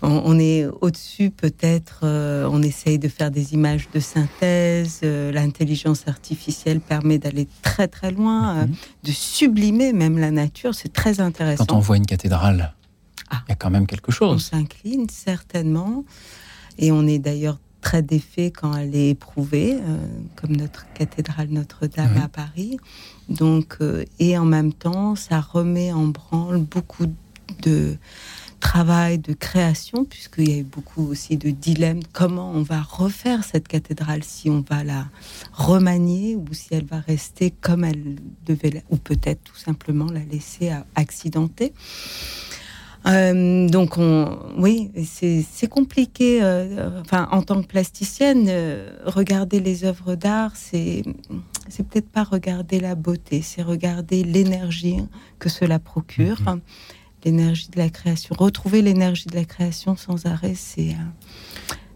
Est au-dessus, peut-être, on essaye de faire des images de synthèse. L'intelligence artificielle permet d'aller très très loin, mhm. de sublimer même la nature. C'est très intéressant. Quand on voit une cathédrale, ah. il y a quand même quelque chose. On s'incline certainement. Et on est d'ailleurs très défait quand elle est éprouvée, euh, comme notre cathédrale Notre-Dame à Paris. Donc, euh, et en même temps, ça remet en branle beaucoup de travail, de création, puisqu'il y a eu beaucoup aussi de dilemmes. Comment on va refaire cette cathédrale si on va la remanier ou si elle va rester comme elle devait, ou peut-être tout simplement la laisser accidenter. Euh, donc, on, oui, c'est compliqué. Euh, enfin, en tant que plasticienne, euh, regarder les œuvres d'art, c'est peut-être pas regarder la beauté, c'est regarder l'énergie que cela procure, mhm. L'énergie de la création. Retrouver l'énergie de la création sans arrêt, c'est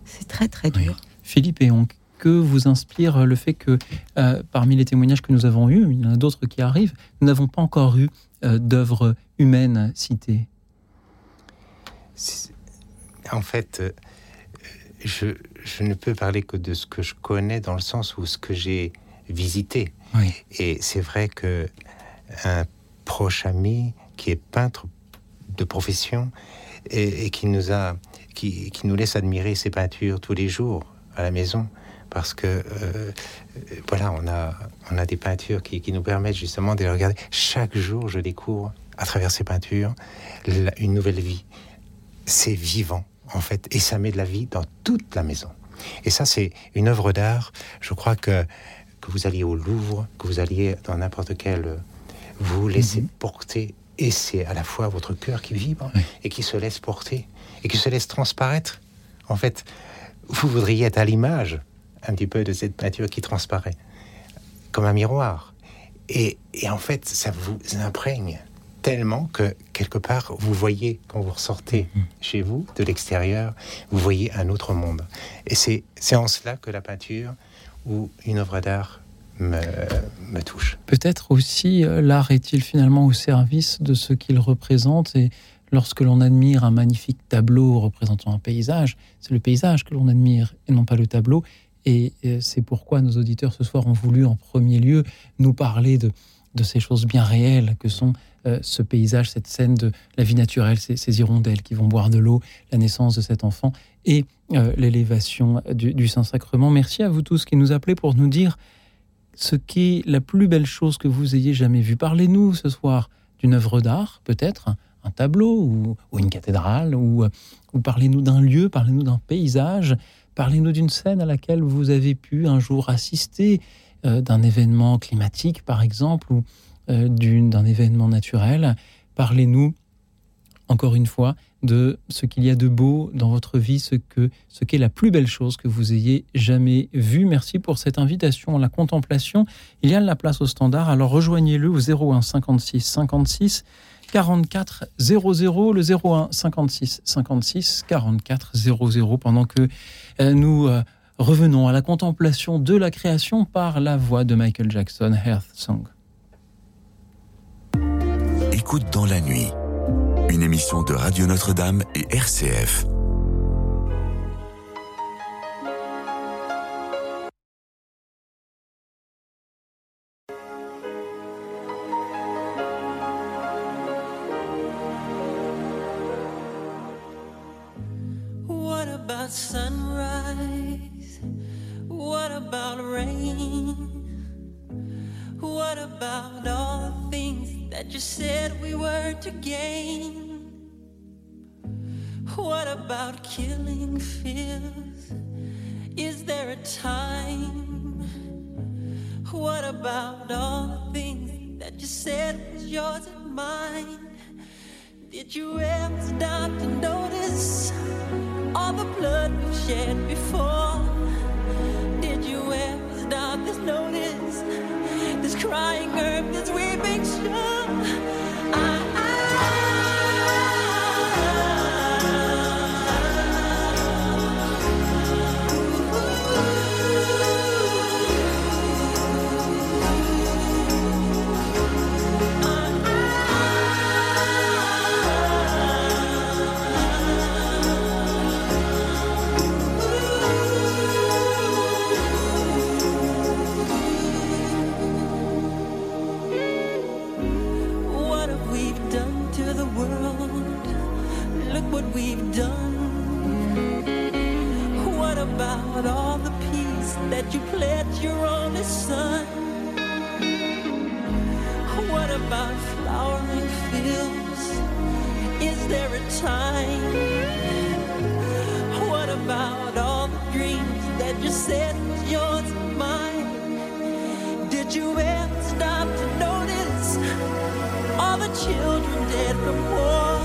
c'est très très dur. Philippe et que vous inspire le fait que parmi les témoignages que nous avons eus, il y en a d'autres qui arrivent, nous n'avons pas encore eu d'œuvres humaines citées? En fait, euh, je, je, ne peux parler que de ce que je connais dans le sens où ce que j'ai visité. Et c'est vrai que un proche ami qui est peintre de profession et, qui nous a, qui, qui, nous laisse admirer ses peintures tous les jours à la maison, parce que euh, voilà, on a, on a des peintures qui, qui, nous permettent justement de les regarder. Chaque jour, je découvre à travers ces peintures une nouvelle vie c'est vivant, en fait, et ça met de la vie dans toute la maison. Et ça, c'est une œuvre d'art. Je crois que, que vous alliez au Louvre, que vous alliez dans n'importe quel. Vous vous laissez mhm. porter, et c'est à la fois votre cœur qui vibre, et qui se laisse porter, et qui se laisse transparaître. En fait, vous voudriez être à l'image, un petit peu, de cette peinture qui transparaît, comme un miroir. Et, et en fait, ça vous imprègne tellement que quelque part, vous voyez, quand vous ressortez mm-hmm. chez vous, de l'extérieur, vous voyez un autre monde. Et c'est en cela que la peinture ou une œuvre d'art me, touche. Peut-être aussi l'art est-il finalement au service de ce qu'il représente et lorsque l'on admire un magnifique tableau représentant un paysage, c'est le paysage que l'on admire et non pas le tableau. Et c'est pourquoi nos auditeurs ce soir ont voulu en premier lieu nous parler de, ces choses bien réelles que sont euh, ce paysage, cette scène de la vie naturelle, ces, hirondelles qui vont boire de l'eau, la naissance de cet enfant et euh, l'élévation du, Saint-Sacrement. Merci à vous tous qui nous appelez pour nous dire ce qu'est la plus belle chose que vous ayez jamais vue. Parlez-nous ce soir d'une œuvre d'art, peut-être, un tableau ou, une cathédrale, ou, ou parlez-nous d'un lieu, parlez-nous d'un paysage, parlez-nous d'une scène à laquelle vous avez pu un jour assister, euh, d'un événement climatique par exemple, ou euh, d'un événement naturel. Parlez-nous, encore une fois, de ce qu'il y a de beau dans votre vie, ce que ce qu'est la plus belle chose que vous ayez jamais vue. Merci pour cette invitation à la contemplation. Il y a de la place au standard, alors rejoignez-le au 01 56 56 44 00, le 01 56 56 44 00, pendant que euh, nous euh, revenons à la contemplation de la création par la voix de Michael Jackson, Hearth Song. Écoute dans la nuit, une émission de Radio Notre-Dame et RCF. What about sunrise? What about rain? What about all things that you said we were to gain? What about killing fears? Is there a time? What about all the things that you said was yours and mine? Did you ever stop to notice all the blood we've shed before? Did you ever stop to notice this crying earth, this weeping shore? Your only son? What about flowering fields? Is there a time? What about all the dreams that you said was yours and mine? Did you ever stop to notice all the children dead from war?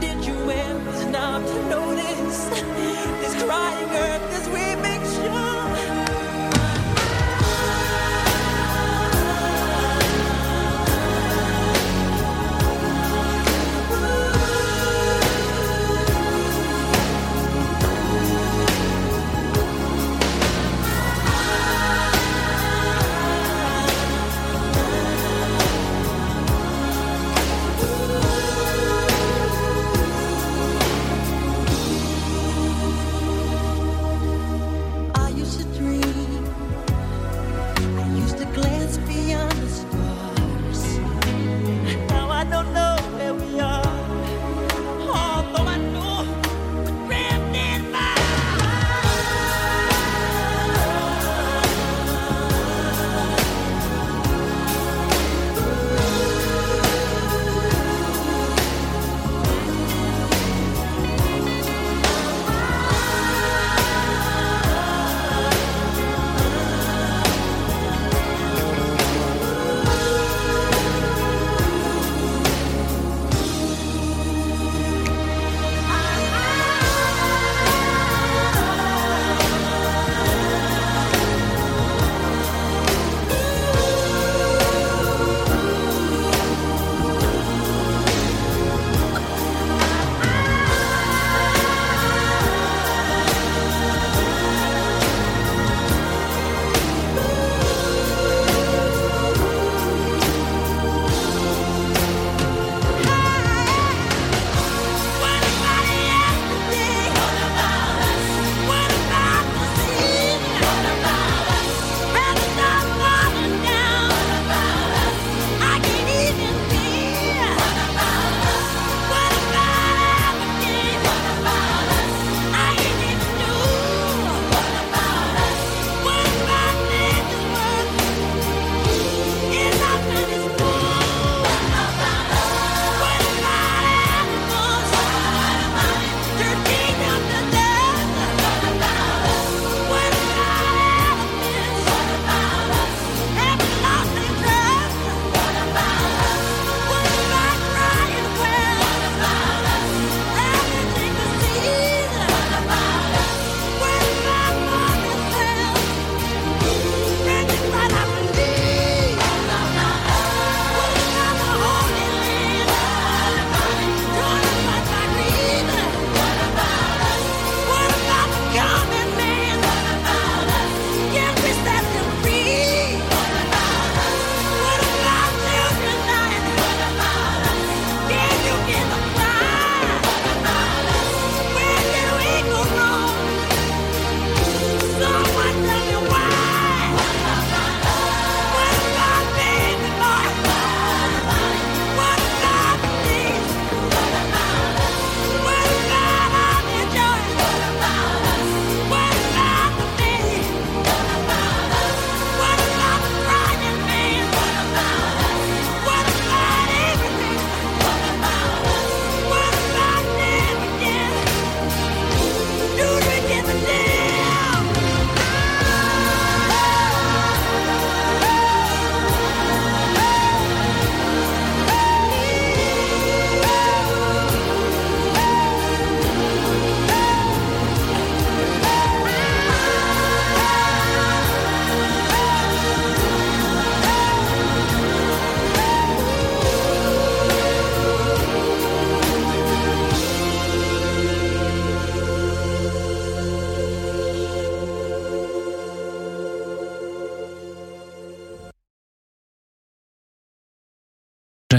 Did you ever stop to notice this crying earth,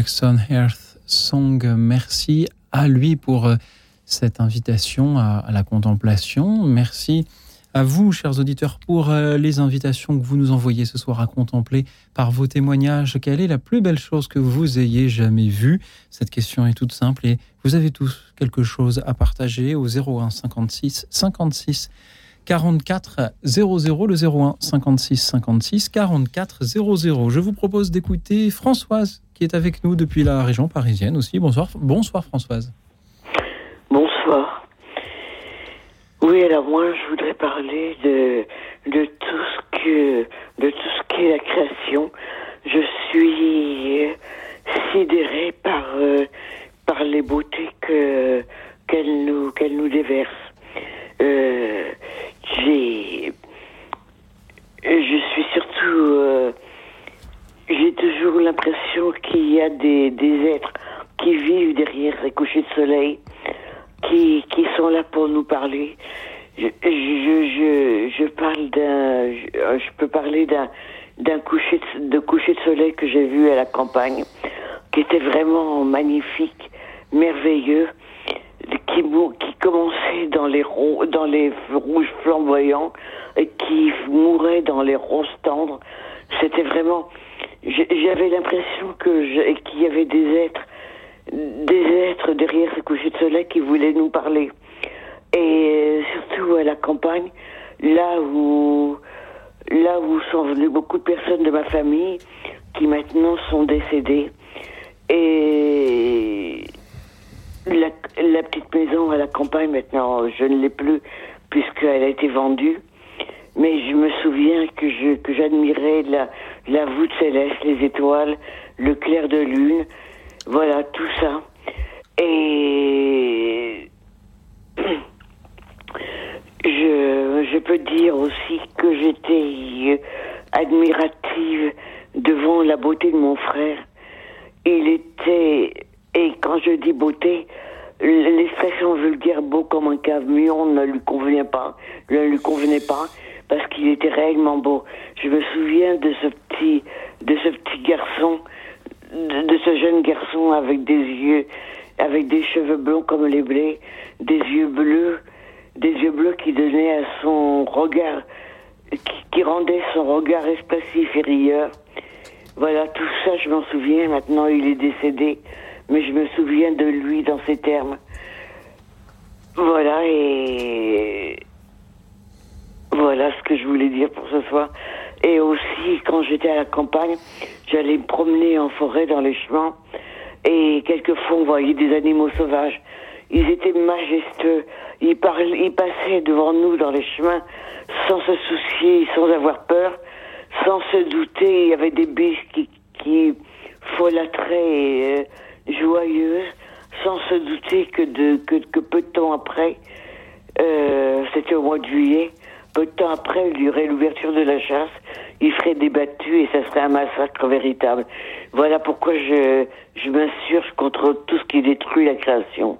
Jackson, Earth Song. Merci à lui pour euh, cette invitation à, la contemplation. Merci à vous, chers auditeurs, pour euh, les invitations que vous nous envoyez ce soir à contempler par vos témoignages. Quelle est la plus belle chose que vous ayez jamais vue? Cette question est toute simple et vous avez tous quelque chose à partager au 01 56 56 44 00, le 01 56 56 44 00. Je vous propose d'écouter Françoise est avec nous depuis la région parisienne aussi. Bonsoir, bonsoir Françoise. Bonsoir. Oui, alors moi je voudrais parler de, de tout ce que de tout ce qui est la création. Je suis sidérée par euh, par les beautés que qu'elle nous qu'elle nous déverse. Euh, j'ai je suis surtout euh, j'ai toujours l'impression qu'il y a des, des êtres qui vivent derrière ces couchers de soleil, qui, qui sont là pour nous parler. Je, je, je, je parle d'un, je, peux parler d'un, d'un coucher de, de coucher de soleil que j'ai vu à la campagne, qui était vraiment magnifique, merveilleux qui, qui commençait dans les, dans les rouges flamboyants et qui mourait dans les roses tendres. C'était vraiment. J'avais l'impression que qu'il y avait des êtres, des êtres derrière ce coucher de soleil qui voulaient nous parler. Et surtout à la campagne, là où, là où sont venues beaucoup de personnes de ma famille qui maintenant sont décédées. Et la, la, petite maison à la campagne, maintenant, je ne l'ai plus puisqu'elle a été vendue. Mais je me souviens que je que j'admirais la, la voûte céleste, les étoiles, le clair de lune, voilà tout ça. Et je, je peux dire aussi que j'étais admirative devant la beauté de mon frère. Il était et quand je dis beauté, l'expression vulgaire beau comme un camion ne lui convenait pas, ne lui convenait pas, parce qu'il était réellement beau. Je me souviens de ce petit, de ce petit garçon, de, ce jeune garçon avec des yeux, avec des cheveux blonds comme les blés, des yeux bleus, des yeux bleus qui donnaient à son regard, qui, rendaient son regard expressif et rieur. Voilà, tout ça, je m'en souviens. Maintenant, il est décédé mais je me souviens de lui dans ces termes. Voilà, et voilà ce que je voulais dire pour ce soir. Et aussi, quand j'étais à la campagne, j'allais me promener en forêt dans les chemins, et quelquefois on voyait des animaux sauvages. Ils étaient majestueux, ils, ils passaient devant nous dans les chemins sans se soucier, sans avoir peur, sans se douter. Il y avait des biches qui, qui folâtraient euh, joyeuse, sans se douter que, de, que, que peu de temps après, euh, c'était au mois de juillet, peu de temps après, il y aurait l'ouverture de la chasse, il serait débattu et ça serait un massacre véritable. Voilà pourquoi je, je m'insurge contre tout ce qui détruit la création.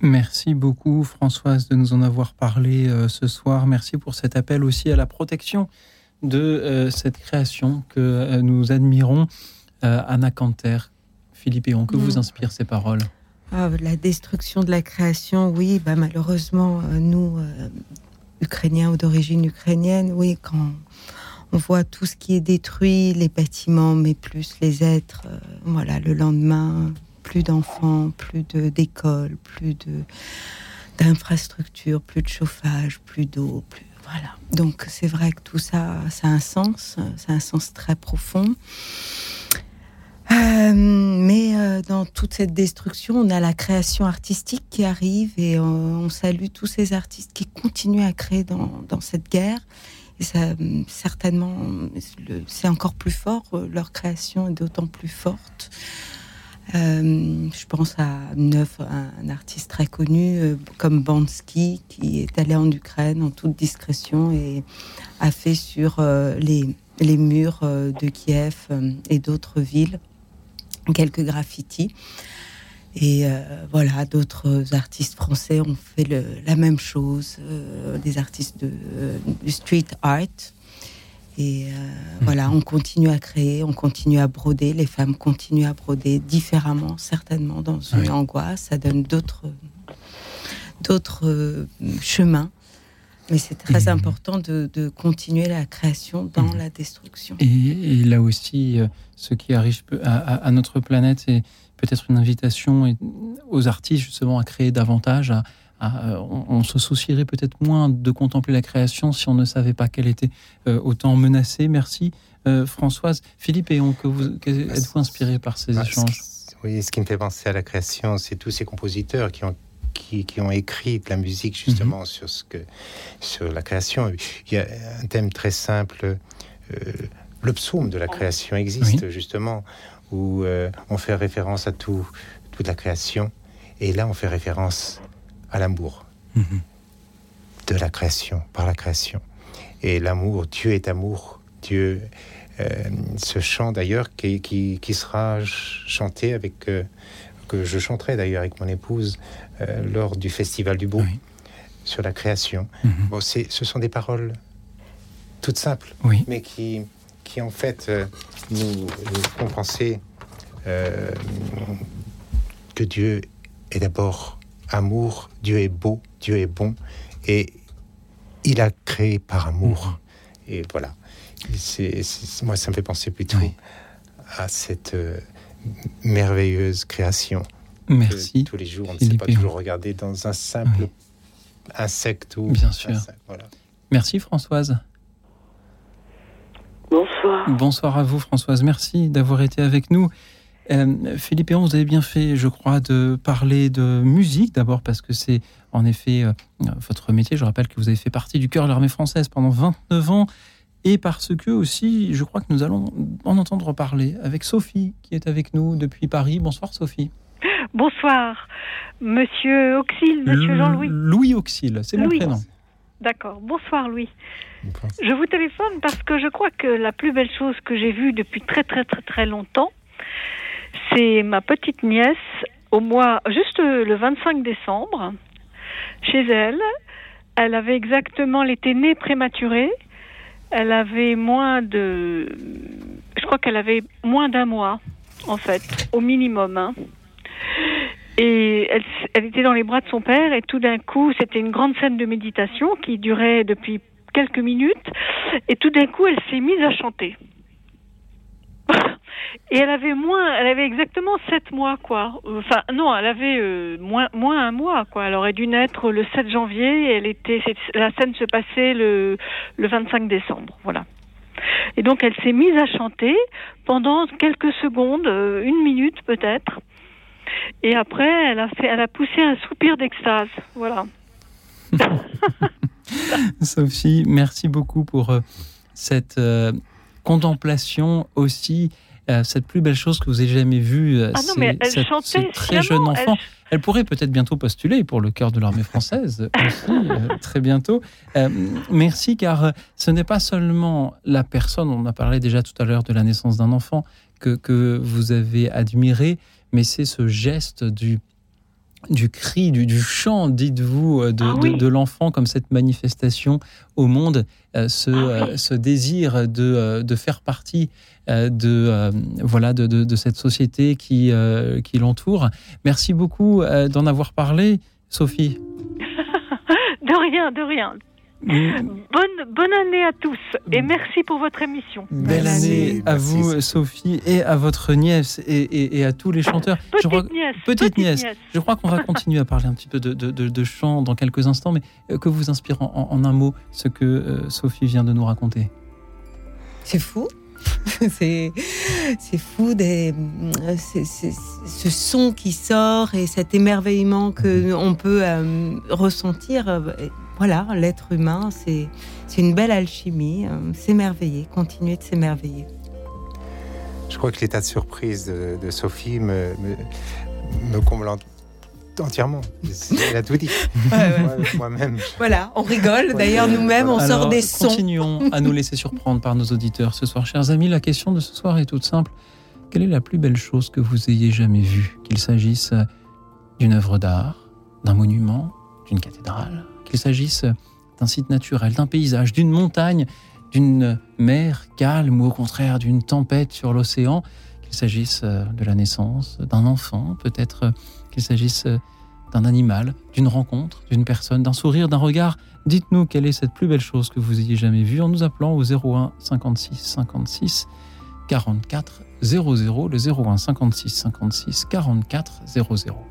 Merci beaucoup Françoise de nous en avoir parlé euh, ce soir. Merci pour cet appel aussi à la protection de euh, cette création que nous admirons. Anna Canter, Philippe Eon, que vous mm. inspirent ces paroles? Ah, La destruction de la création, oui, bah, malheureusement, euh, nous, Ukrainiens ou d'origine ukrainienne, oui, quand on voit tout ce qui est détruit, les bâtiments, mais plus les êtres, euh, voilà, le lendemain, plus d'enfants, plus d'écoles, plus de d'infrastructures, plus de chauffage, plus d'eau, plus voilà. Donc c'est vrai que tout ça, ça a un sens, ça a un sens très profond. Euh, mais euh, dans toute cette destruction, on a la création artistique qui arrive et on, salue tous ces artistes qui continuent à créer dans, cette guerre. Et ça, certainement, c'est encore plus fort. Leur création est d'autant plus forte. Euh, je pense à Neuf, un, artiste très connu comme Bansky, qui est allé en Ukraine en toute discrétion et a fait sur les murs de Kiev et d'autres villes quelques graffitis. Et euh, voilà, d'autres artistes français ont fait la même chose, euh, des artistes de, street art. Et voilà, on continue à créer, on continue à broder, les femmes continuent à broder différemment, certainement, dans une angoisse, ça donne d'autres d'autres chemins. Mais c'est très important de, continuer la création dans la destruction. Et, là aussi, ce qui arrive à, notre planète, c'est peut-être une invitation aux artistes justement à créer davantage, on, se soucierait peut-être moins de contempler la création si on ne savait pas qu'elle était euh, autant menacée. Merci euh, Françoise. Philippe, et que vous, êtes-vous inspiré par ces bah, échanges? Oui, ce qui me fait penser à la création, c'est tous ces compositeurs qui ont qui, ont écrit de la musique justement mhm. sur ce que sur la création. Il y a un thème très simple. Euh, le psaume de la création existe justement où on fait référence à tout toute la création et là on fait référence à l'amour mhm. de la création, par la création. Et l'amour, Dieu est amour. Dieu, euh, ce chant d'ailleurs qui, qui, sera chanté avec, euh, que je chanterai d'ailleurs avec mon épouse euh, lors du Festival du Beau sur la création. Bon, c'est, ce sont des paroles toutes simples, oui. mais qui, qui en fait nous, nous font penser que Dieu est d'abord amour, Dieu est beau, Dieu est bon, et il a créé par amour. Mhm. Et voilà. C'est, moi, ça me fait penser plutôt à cette euh, merveilleuse création. Merci. tous les jours, on ne sait pas toujours regarder dans un simple insecte ou. Bien sûr. Merci Françoise. Bonsoir. Bonsoir à vous Françoise. Merci d'avoir été avec nous. Euh, Philippe Héron, vous avez bien fait, je crois, de parler de musique d'abord parce que c'est en effet euh, votre métier. Je rappelle que vous avez fait partie du cœur de l'armée française pendant 29 ans et parce que aussi, je crois que nous allons en entendre parler avec Sophie qui est avec nous depuis Paris. Bonsoir Sophie. Bonsoir, Monsieur Auxil, Monsieur Jean-Louis. Louis Auxil, c'est mon prénom. D'accord. Bonsoir Louis. Je vous téléphone parce que je crois que la plus belle chose que j'ai vue depuis très très très très longtemps, c'est ma petite nièce au mois, juste le 25 décembre, chez elle. Elle avait exactement, elle était née prématurée. Elle avait moins de, je crois qu'elle avait moins d'un mois, en fait, au minimum. Hein. Et elle, elle, était dans les bras de son père et tout d'un coup, c'était une grande scène de méditation qui durait depuis quelques minutes. Et tout d'un coup, elle s'est mise à chanter. Et elle avait moins, elle avait exactement sept mois, quoi. Enfin, non, elle avait euh, moins, moins un mois, quoi. Elle aurait dû naître le 7 janvier et elle était, la scène se passait le, le 25 décembre, voilà. Et donc elle s'est mise à chanter pendant quelques secondes, euh, une minute peut-être. Et après, elle a fait, elle a poussé un soupir d'extase, voilà. Sophie, merci beaucoup pour euh, cette contemplation aussi euh, cette plus belle chose que vous ayez jamais vue. Euh, ah non, mais elle cette, ce très jeune enfant. Elle... pourrait peut-être bientôt postuler pour le cœur de l'armée française aussi, euh, très bientôt. merci, car ce n'est pas seulement la personne, on a parlé déjà tout à l'heure de la naissance d'un enfant, que, que vous avez admiré, mais c'est ce geste du du cri, du, chant, dites-vous, euh, ah de, l'enfant comme cette manifestation au monde, euh, ce, ah euh, ce, désir de, de, faire partie de, voilà, de, cette société qui, qui l'entoure. Merci beaucoup d'en avoir parlé, Sophie. de rien, de rien. Bonne, bonne année à tous et merci pour votre émission. Belle année à vous, Sophie, et à votre nièce et, à tous les chanteurs. Petite, nièce, petite, nièce. Je crois qu'on va continuer à parler un petit peu de, de, chant dans quelques instants, mais euh, que vous inspire en, un mot ce que euh, Sophie vient de nous raconter? C'est fou. c'est fou des, ce son qui sort et cet émerveillement que on peut euh, ressentir voilà, l'être humain, c'est une belle alchimie, euh, s'émerveiller, continuer de s'émerveiller. Je crois que l'état de surprise de, Sophie me, me, comble entièrement. Elle a tout dit. Moi-même. Voilà, on rigole. D'ailleurs, nous-mêmes, on sort des sons. Continuons à nous laisser surprendre par nos auditeurs ce soir. Chers amis, la question de ce soir est toute simple. Quelle est la plus belle chose que vous ayez jamais vue? Qu'il s'agisse d'une œuvre d'art, d'un monument, d'une cathédrale? Qu'il s'agisse d'un site naturel, d'un paysage, d'une montagne, d'une mer calme ou au contraire d'une tempête sur l'océan, qu'il s'agisse euh, de la naissance d'un enfant, peut-être euh, qu'il s'agisse euh, d'un animal, d'une rencontre, d'une personne, d'un sourire, d'un regard. Dites-nous quelle est cette plus belle chose que vous ayez jamais vue en nous appelant au 01 56 56 44 00, le 01 56 56 44 00.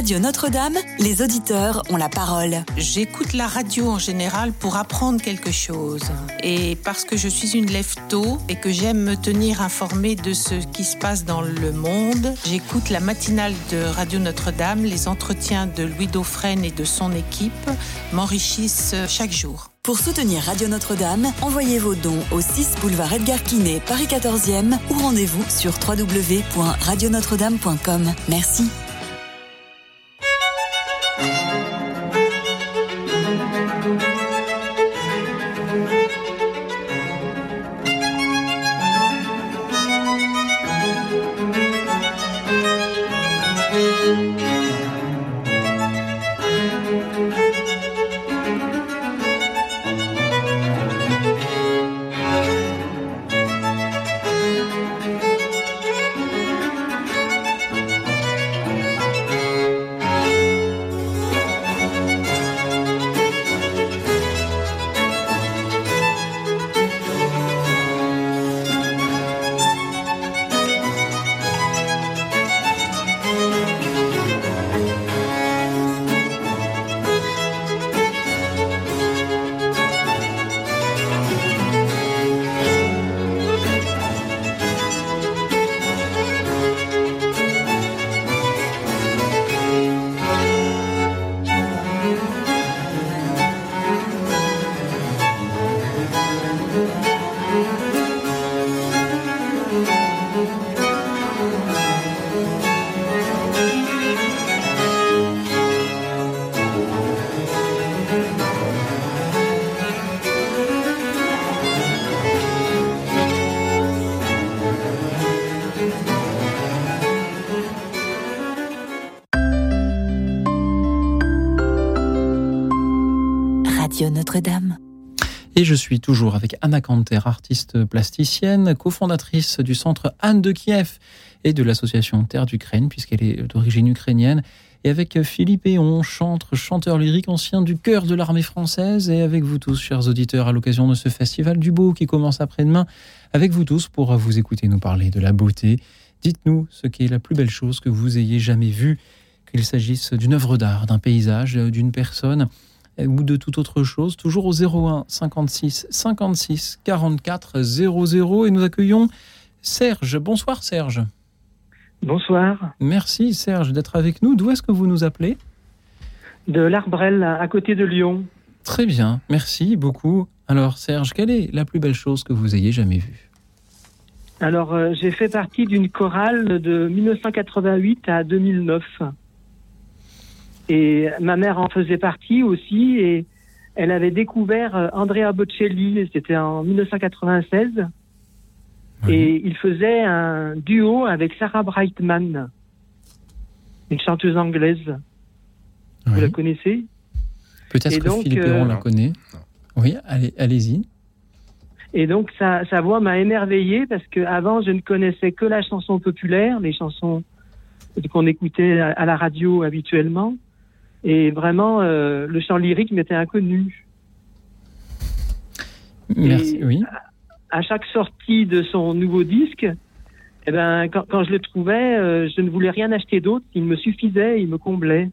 Notre-Dame, les auditeurs ont la parole. J'écoute la radio en général pour apprendre quelque chose. Et parce que je suis une lève-tôt et que j'aime me tenir informée de ce qui se passe dans le monde, j'écoute la matinale de Radio Notre-Dame. Les entretiens de Louis Dauphren et de son équipe m'enrichissent chaque jour. Pour soutenir Radio Notre-Dame, envoyez vos dons au 6 boulevard Edgar Quinet, Paris 14e ou rendez-vous sur www.radionotre-dame.com. Merci. Toujours avec Anna Kanter, artiste plasticienne, cofondatrice du centre Anne de Kiev et de l'association Terre d'Ukraine, puisqu'elle est d'origine ukrainienne. Et avec Philippe Eon, chanteur, chanteur lyrique ancien du cœur de l'armée française. Et avec vous tous, chers auditeurs, à l'occasion de ce festival du beau qui commence après-demain, avec vous tous pour vous écouter nous parler de la beauté. Dites-nous ce qui est la plus belle chose que vous ayez jamais vue, qu'il s'agisse d'une œuvre d'art, d'un paysage, d'une personne ou de toute autre chose, toujours au 01 56 56 44 00. Et nous accueillons Serge. Bonsoir Serge. Bonsoir. Merci Serge d'être avec nous. D'où est-ce que vous nous appelez? De l'Arbrel, à côté de Lyon. Très bien, merci beaucoup. Alors Serge, quelle est la plus belle chose que vous ayez jamais vue? Alors euh, j'ai fait partie d'une chorale de 1988 à 2009. Et ma mère en faisait partie aussi. Et elle avait découvert euh, Andrea Bocelli, c'était en 1996. Et il faisait un duo avec Sarah Brightman, une chanteuse anglaise. Vous la connaissez? Peut-être que Philippe euh, la connaît. Oui, allez, allez-y. Et donc sa, sa voix m'a émerveillée parce que avant je ne connaissais que la chanson populaire, les chansons qu'on écoutait à la radio habituellement. Et vraiment, euh, le chant lyrique m'était inconnu. Merci, oui. À, chaque sortie de son nouveau disque, eh ben, quand, je le trouvais, euh, je ne voulais rien acheter d'autre. Il me suffisait, il me comblait.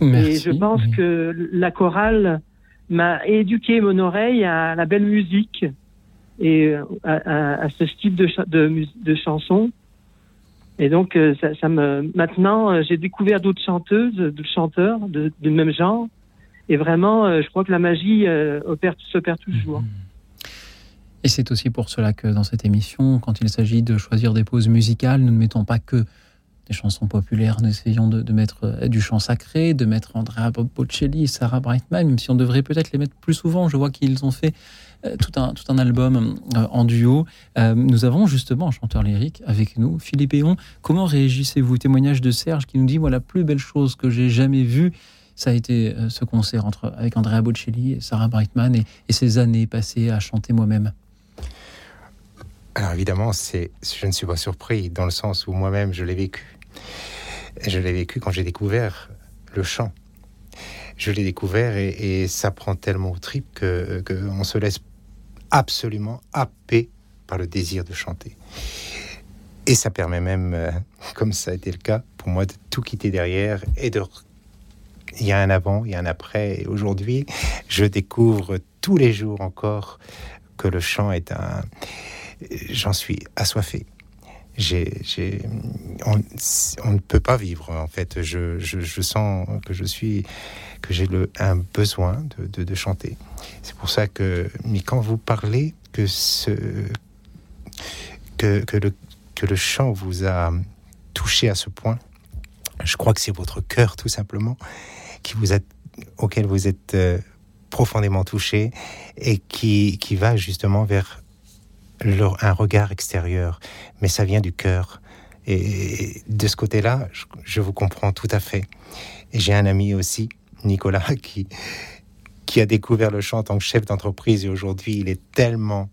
Merci, et je pense que la chorale m'a éduqué mon oreille à la belle musique et euh, à, ce style de, de, de chanson. Et donc, euh, ça, me, maintenant, euh, j'ai découvert d'autres chanteuses, d'autres chanteurs de, du même genre. Et vraiment, euh, je crois que la magie opère, s'opère toujours. Mhm. Et c'est aussi pour cela que dans cette émission, quand il s'agit de choisir des pauses musicales, nous ne mettons pas que des chansons populaires, nous essayons de, mettre euh, du chant sacré, de mettre Andrea Bocelli, Sarah Brightman, même si on devrait peut-être les mettre plus souvent. Je vois qu'ils ont fait tout un, tout un album euh, en duo. nous avons justement un chanteur lyrique avec nous, Philippe Eon. Comment réagissez-vous? Témoignage de Serge qui nous dit, moi, la plus belle chose que j'ai jamais vue, ça a été ce concert entre, avec Andrea Bocelli et Sarah Brightman et, ces années passées à chanter moi-même. Alors évidemment, je ne suis pas surpris dans le sens où moi-même je l'ai vécu. Je l'ai vécu quand j'ai découvert le chant. Je l'ai découvert et, ça prend tellement au trip que qu'on se laisse absolument happer par le désir de chanter. Et ça permet même, euh, comme ça a été le cas pour moi, de tout quitter derrière et de il y a un avant, il y a un après. Et aujourd'hui, je découvre tous les jours encore que le chant est un, j'en suis assoiffé. J'ai, on, ne peut pas vivre en fait. Je, je, sens que je suis, que j'ai un besoin de, de, chanter. C'est pour ça que, mais quand vous parlez que ce, que, que, le, que le chant vous a touché à ce point, je crois que c'est votre cœur tout simplement qui vous a, auquel vous êtes euh, profondément touché et qui, qui va justement vers un regard extérieur, mais ça vient du cœur. Et de ce côté-là, je, vous comprends tout à fait. J'ai un ami aussi, Nicolas, qui, qui a découvert le chant en tant que chef d'entreprise et aujourd'hui il est tellement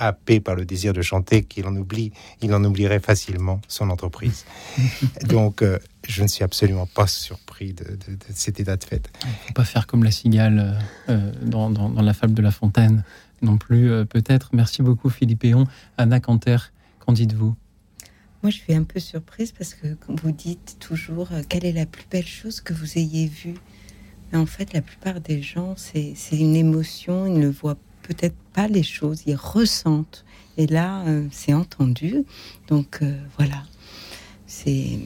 happé par le désir de chanter qu'il en oublie, il en oublierait facilement son entreprise. Donc, euh, je ne suis absolument pas surpris de, cet état de fait. Il ne faut pas faire comme la cigale euh, dans, dans, la fable de La Fontaine non plus, euh, peut-être. Merci beaucoup, Philippe Eon. Anna Canter, qu'en dites-vous? Moi, je suis un peu surprise parce que vous dites toujours euh, quelle est la plus belle chose que vous ayez vue? Mais en fait, la plupart des gens, c'est une émotion, ils ne voient peut-être pas les choses, ils ressentent. Et là, euh, c'est entendu. Donc voilà, c'est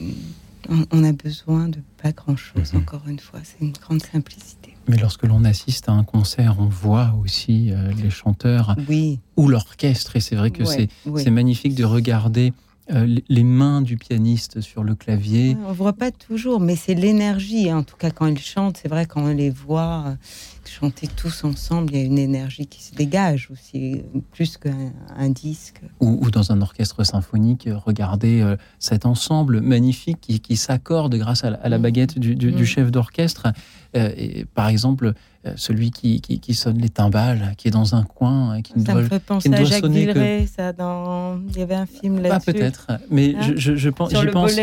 on, a besoin de pas grand-chose, mhm. encore une fois. C'est une grande simplicité. Mais lorsque l'on assiste à un concert, on voit aussi euh, les chanteurs ou l'orchestre. Et c'est vrai que c'est magnifique de regarder euh, les mains du pianiste sur le clavier. on ne voit pas toujours, mais c'est l'énergie. Hein. En tout cas, quand ils chantent, c'est vrai, quand on les voit chanter tous ensemble, il y a une énergie qui se dégage aussi, plus qu'un disque. Ou, dans un orchestre symphonique, regarder cet ensemble magnifique qui, s'accorde grâce à la, mm. baguette du, mm. chef d'orchestre. et, par exemple, euh, celui qui, qui, sonne les timbales, qui est dans un coin, qui ça ne me fait penser à Jacques Villeray, ça, dans... il y avait un film là-dessus. Pas peut-être, mais hein je, je, pense, Sur le pense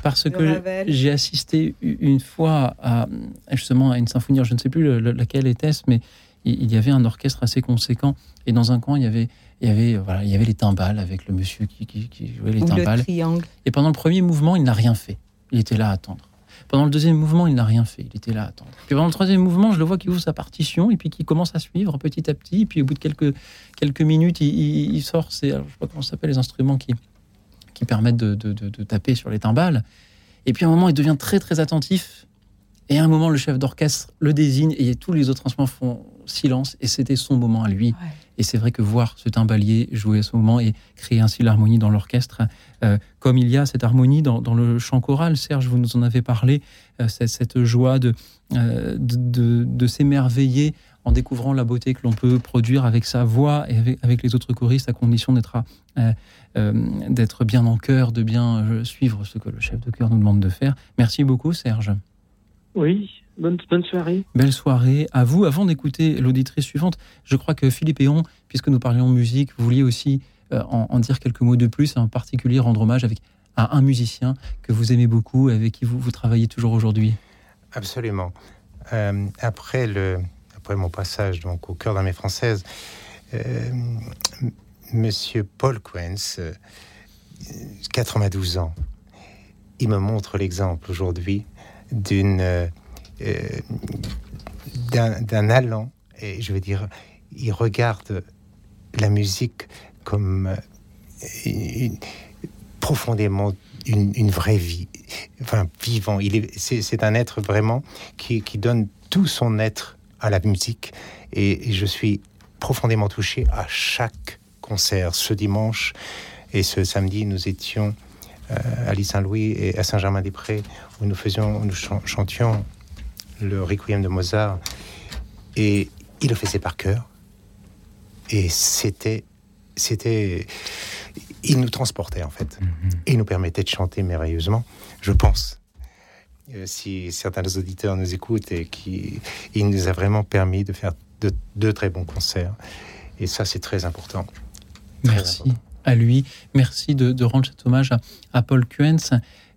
parce que j'ai assisté une fois à justement à une symphonie, je ne sais plus laquelle mais il y avait un orchestre assez conséquent et dans un coin il y avait il y avait voilà il y avait les timbales avec le monsieur qui, qui, jouait les timbales. Et pendant le premier mouvement, il n'a rien fait. Il était là à attendre. Pendant le deuxième mouvement, il n'a rien fait. Il était là à attendre. Puis pendant le troisième mouvement, je le vois qui ouvre sa partition et puis qui commence à suivre petit à petit. Et puis au bout de quelques, quelques minutes, il, sort ses, alors, je sais pas comment s'appelle, les instruments qui, qui permettent de, de, de, taper sur les timbales. Et puis à un moment, il devient très très attentif. Et à un moment, le chef d'orchestre le désigne et tous les autres instruments font silence. Et c'était son moment à lui. Et c'est vrai que voir ce timbalier jouer à ce moment et créer ainsi l'harmonie dans l'orchestre, euh, comme il y a cette harmonie dans, le chant choral, Serge, vous nous en avez parlé, euh, cette joie euh, de, de, s'émerveiller en découvrant la beauté que l'on peut produire avec sa voix et avec, les autres choristes, à condition d'être d'être bien en chœur, de bien suivre ce que le chef de chœur nous demande de faire. Merci beaucoup, Serge. Oui, Bonne, soirée. Belle soirée à vous. Avant d'écouter l'auditrice suivante, je crois que Philippe Eon, puisque nous parlions musique, vous vouliez aussi euh, en, dire quelques mots de plus, en particulier rendre hommage avec, à un musicien que vous aimez beaucoup et avec qui vous, vous travaillez toujours aujourd'hui. Absolument. Euh, après, le, après mon passage donc, au cœur d'armée française, euh, Monsieur Paul Quens, 92 ans, il me montre l'exemple aujourd'hui d'une euh, d'un allant, et je veux dire, il regarde la musique comme euh, profondément une, vraie vie, enfin vivant. Il est, c'est, un être vraiment qui, qui, donne tout son être à la musique, et, je suis profondément touché à chaque concerts. Ce dimanche et ce samedi, nous étions à l'île Saint-Louis et à Saint-Germain-des-Prés, où nous faisions, nous chantions le requiem de Mozart. Et il le faisait par cœur. Et c'était, c'était, il nous transportait en fait. Mhm. Et il nous permettait de chanter merveilleusement, je pense. Euh, si certains des auditeurs nous écoutent et qui, il nous a vraiment permis de faire de, très bons concerts. Et ça, c'est très important. Merci à lui. Merci de, rendre cet hommage à, Paul Kuentz.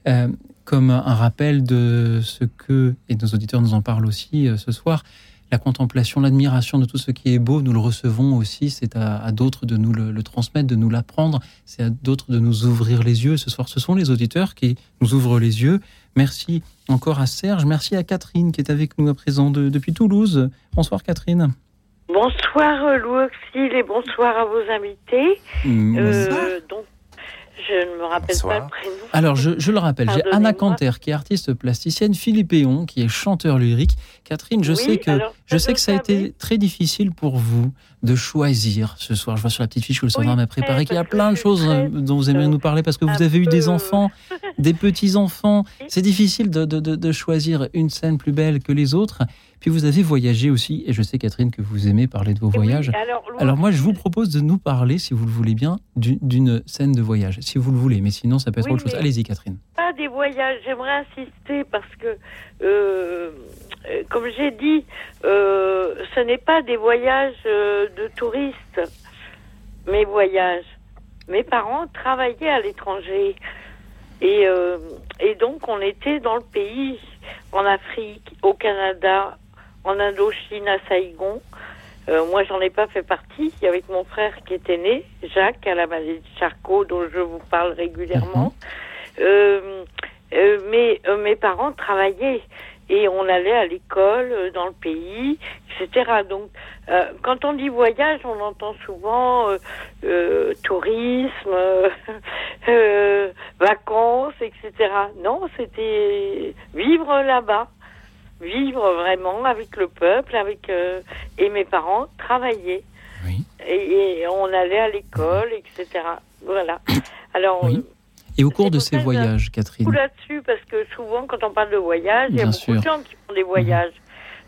Euh, comme un rappel de ce que, et nos auditeurs nous en parlent aussi euh, ce soir, la contemplation, l'admiration de tout ce qui est beau, nous le recevons aussi. C'est à, d'autres de nous le, transmettre, de nous l'apprendre. C'est à d'autres de nous ouvrir les yeux. Ce soir, ce sont les auditeurs qui nous ouvrent les yeux. Merci encore à Serge. Merci à Catherine qui est avec nous à présent depuis Toulouse. Bonsoir Catherine. Bonsoir Auxil et bonsoir à vos invités. Mmh. Euh, donc je ne me rappelle pas le prénom. Alors, je, le rappelle, j'ai Anna Canter, qui est artiste plasticienne, Philippe Eon, qui est chanteur lyrique. Catherine, je sais que, je sais que ça a été très difficile pour vous de choisir ce soir. Je vois sur la petite fiche que le soir m'a préparé qu'il y a plein de choses dont vous aimeriez nous parler parce que vous avez eu des enfants, des petits-enfants. C'est difficile de, de, de choisir une scène plus belle que les autres. Puis vous avez voyagé aussi, et je sais Catherine que vous aimez parler de vos voyages. alors, moi je vous propose de nous parler, si vous le voulez bien, d'une scène de voyage, si vous le voulez, mais sinon ça peut être autre chose. Allez-y Catherine. Pas des voyages, j'aimerais insister parce que, euh, euh, comme j'ai dit, euh, ce n'est pas des voyages de touristes, mes voyages. Mes parents travaillaient à l'étranger. Et, et donc, on était dans le pays, en Afrique, au Canada, en Indochine à Saïgon. Euh, moi, j'en ai pas fait partie. Avec mon frère qui était né, Jacques, à la maladie de Charcot, dont je vous parle régulièrement. Mhm. Euh, euh, mais mes parents travaillaient et on allait à l'école dans le pays, etc. Donc, quand on dit voyage, on entend souvent tourisme, vacances, etc. Non, c'était vivre là-bas vivre vraiment avec le peuple, avec euh, et mes parents travaillaient. Et, on allait à l'école, etc. Voilà. Alors. Et au cours de ces voyages, Catherine là-dessus, parce que souvent, quand on parle de voyage, il y a beaucoup de gens qui font des voyages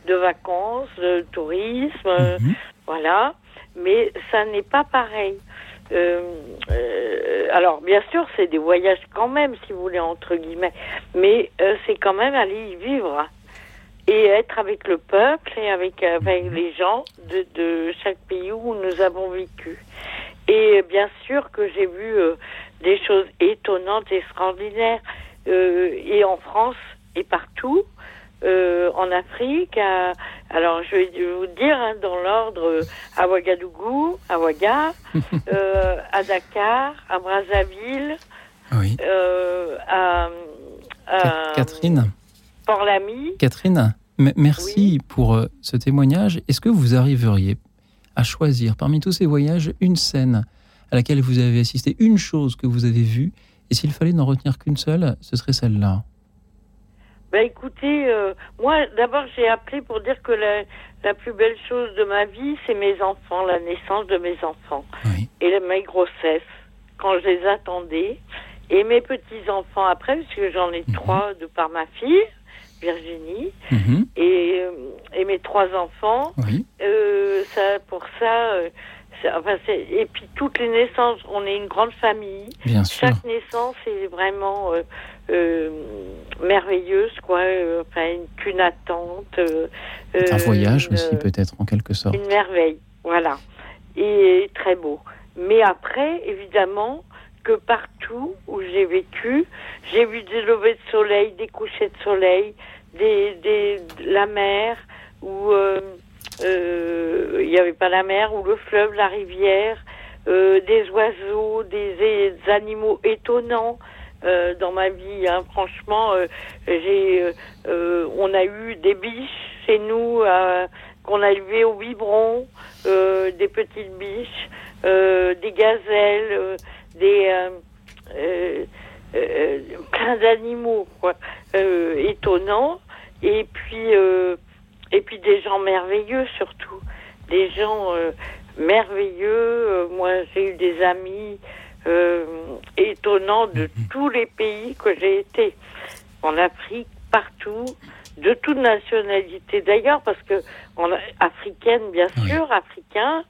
de vacances, de tourisme, mhm. voilà. Mais ça n'est pas pareil. Euh, euh, alors, bien sûr, c'est des voyages quand même, si vous voulez, entre guillemets. Mais c'est quand même aller y vivre et être avec le peuple et avec, avec mhm. les gens de, de, chaque pays où nous avons vécu. Et bien sûr que j'ai vu euh, des choses étonnantes, extraordinaires, euh, et en France et partout, euh, en Afrique. alors je vais vous dire hein, dans l'ordre à Ouagadougou, à Ouaga, à Dakar, à Brazzaville, oui. à, à Catherine. Port-Lamy. Catherine, merci pour euh, ce témoignage. Est-ce que vous arriveriez à choisir parmi tous ces voyages une scène à laquelle vous avez assisté, une chose que vous avez vue, et s'il fallait n'en retenir qu'une seule, ce serait celle-là ben écoutez, euh, moi d'abord j'ai appelé pour dire que la, plus belle chose de ma vie, c'est mes enfants, la naissance de mes enfants et mes grossesses, quand je les attendais, et mes petits enfants après, parce que j'en ai mhm. trois de par ma fille, Virginie, mhm. et, euh, et, mes trois enfants. Euh, ça, pour ça, euh, enfin, et puis toutes les naissances, on est une grande famille. Bien Chaque naissance est vraiment merveilleuse, quoi. enfin, une, attente. un voyage aussi, peut-être, en quelque sorte. Une merveille, voilà. Et très beau. Mais après, évidemment, que partout où j'ai vécu, j'ai vu des levées de soleil, des couchers de soleil, des, des, la mer, euh, euh, il n'y avait pas la mer, ou le fleuve, la rivière, euh, des oiseaux, des, animaux étonnants. dans ma vie, hein. franchement, j'ai, on a eu des biches chez nous qu'on a élevées au biberon, des petites biches, des gazelles, des plein d'animaux quoi, étonnants et puis euh, et puis des gens merveilleux surtout, des gens euh, merveilleux. moi, j'ai eu des amis étonnants de mhm. tous les pays que j'ai été. En Afrique, partout, de toute nationalité d'ailleurs, parce que on africaine bien sûr, africain,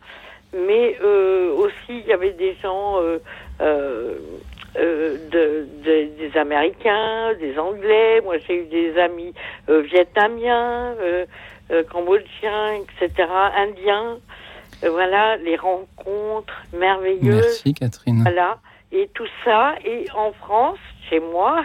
mais aussi il y avait des gens euh, de, des Américains, des Anglais. Moi, j'ai eu des amis euh, vietnamiens, euh, cambodgiens, etc., indiens. voilà, les rencontres merveilleuses. Merci, Catherine. Voilà, et tout ça. Et en France, chez moi,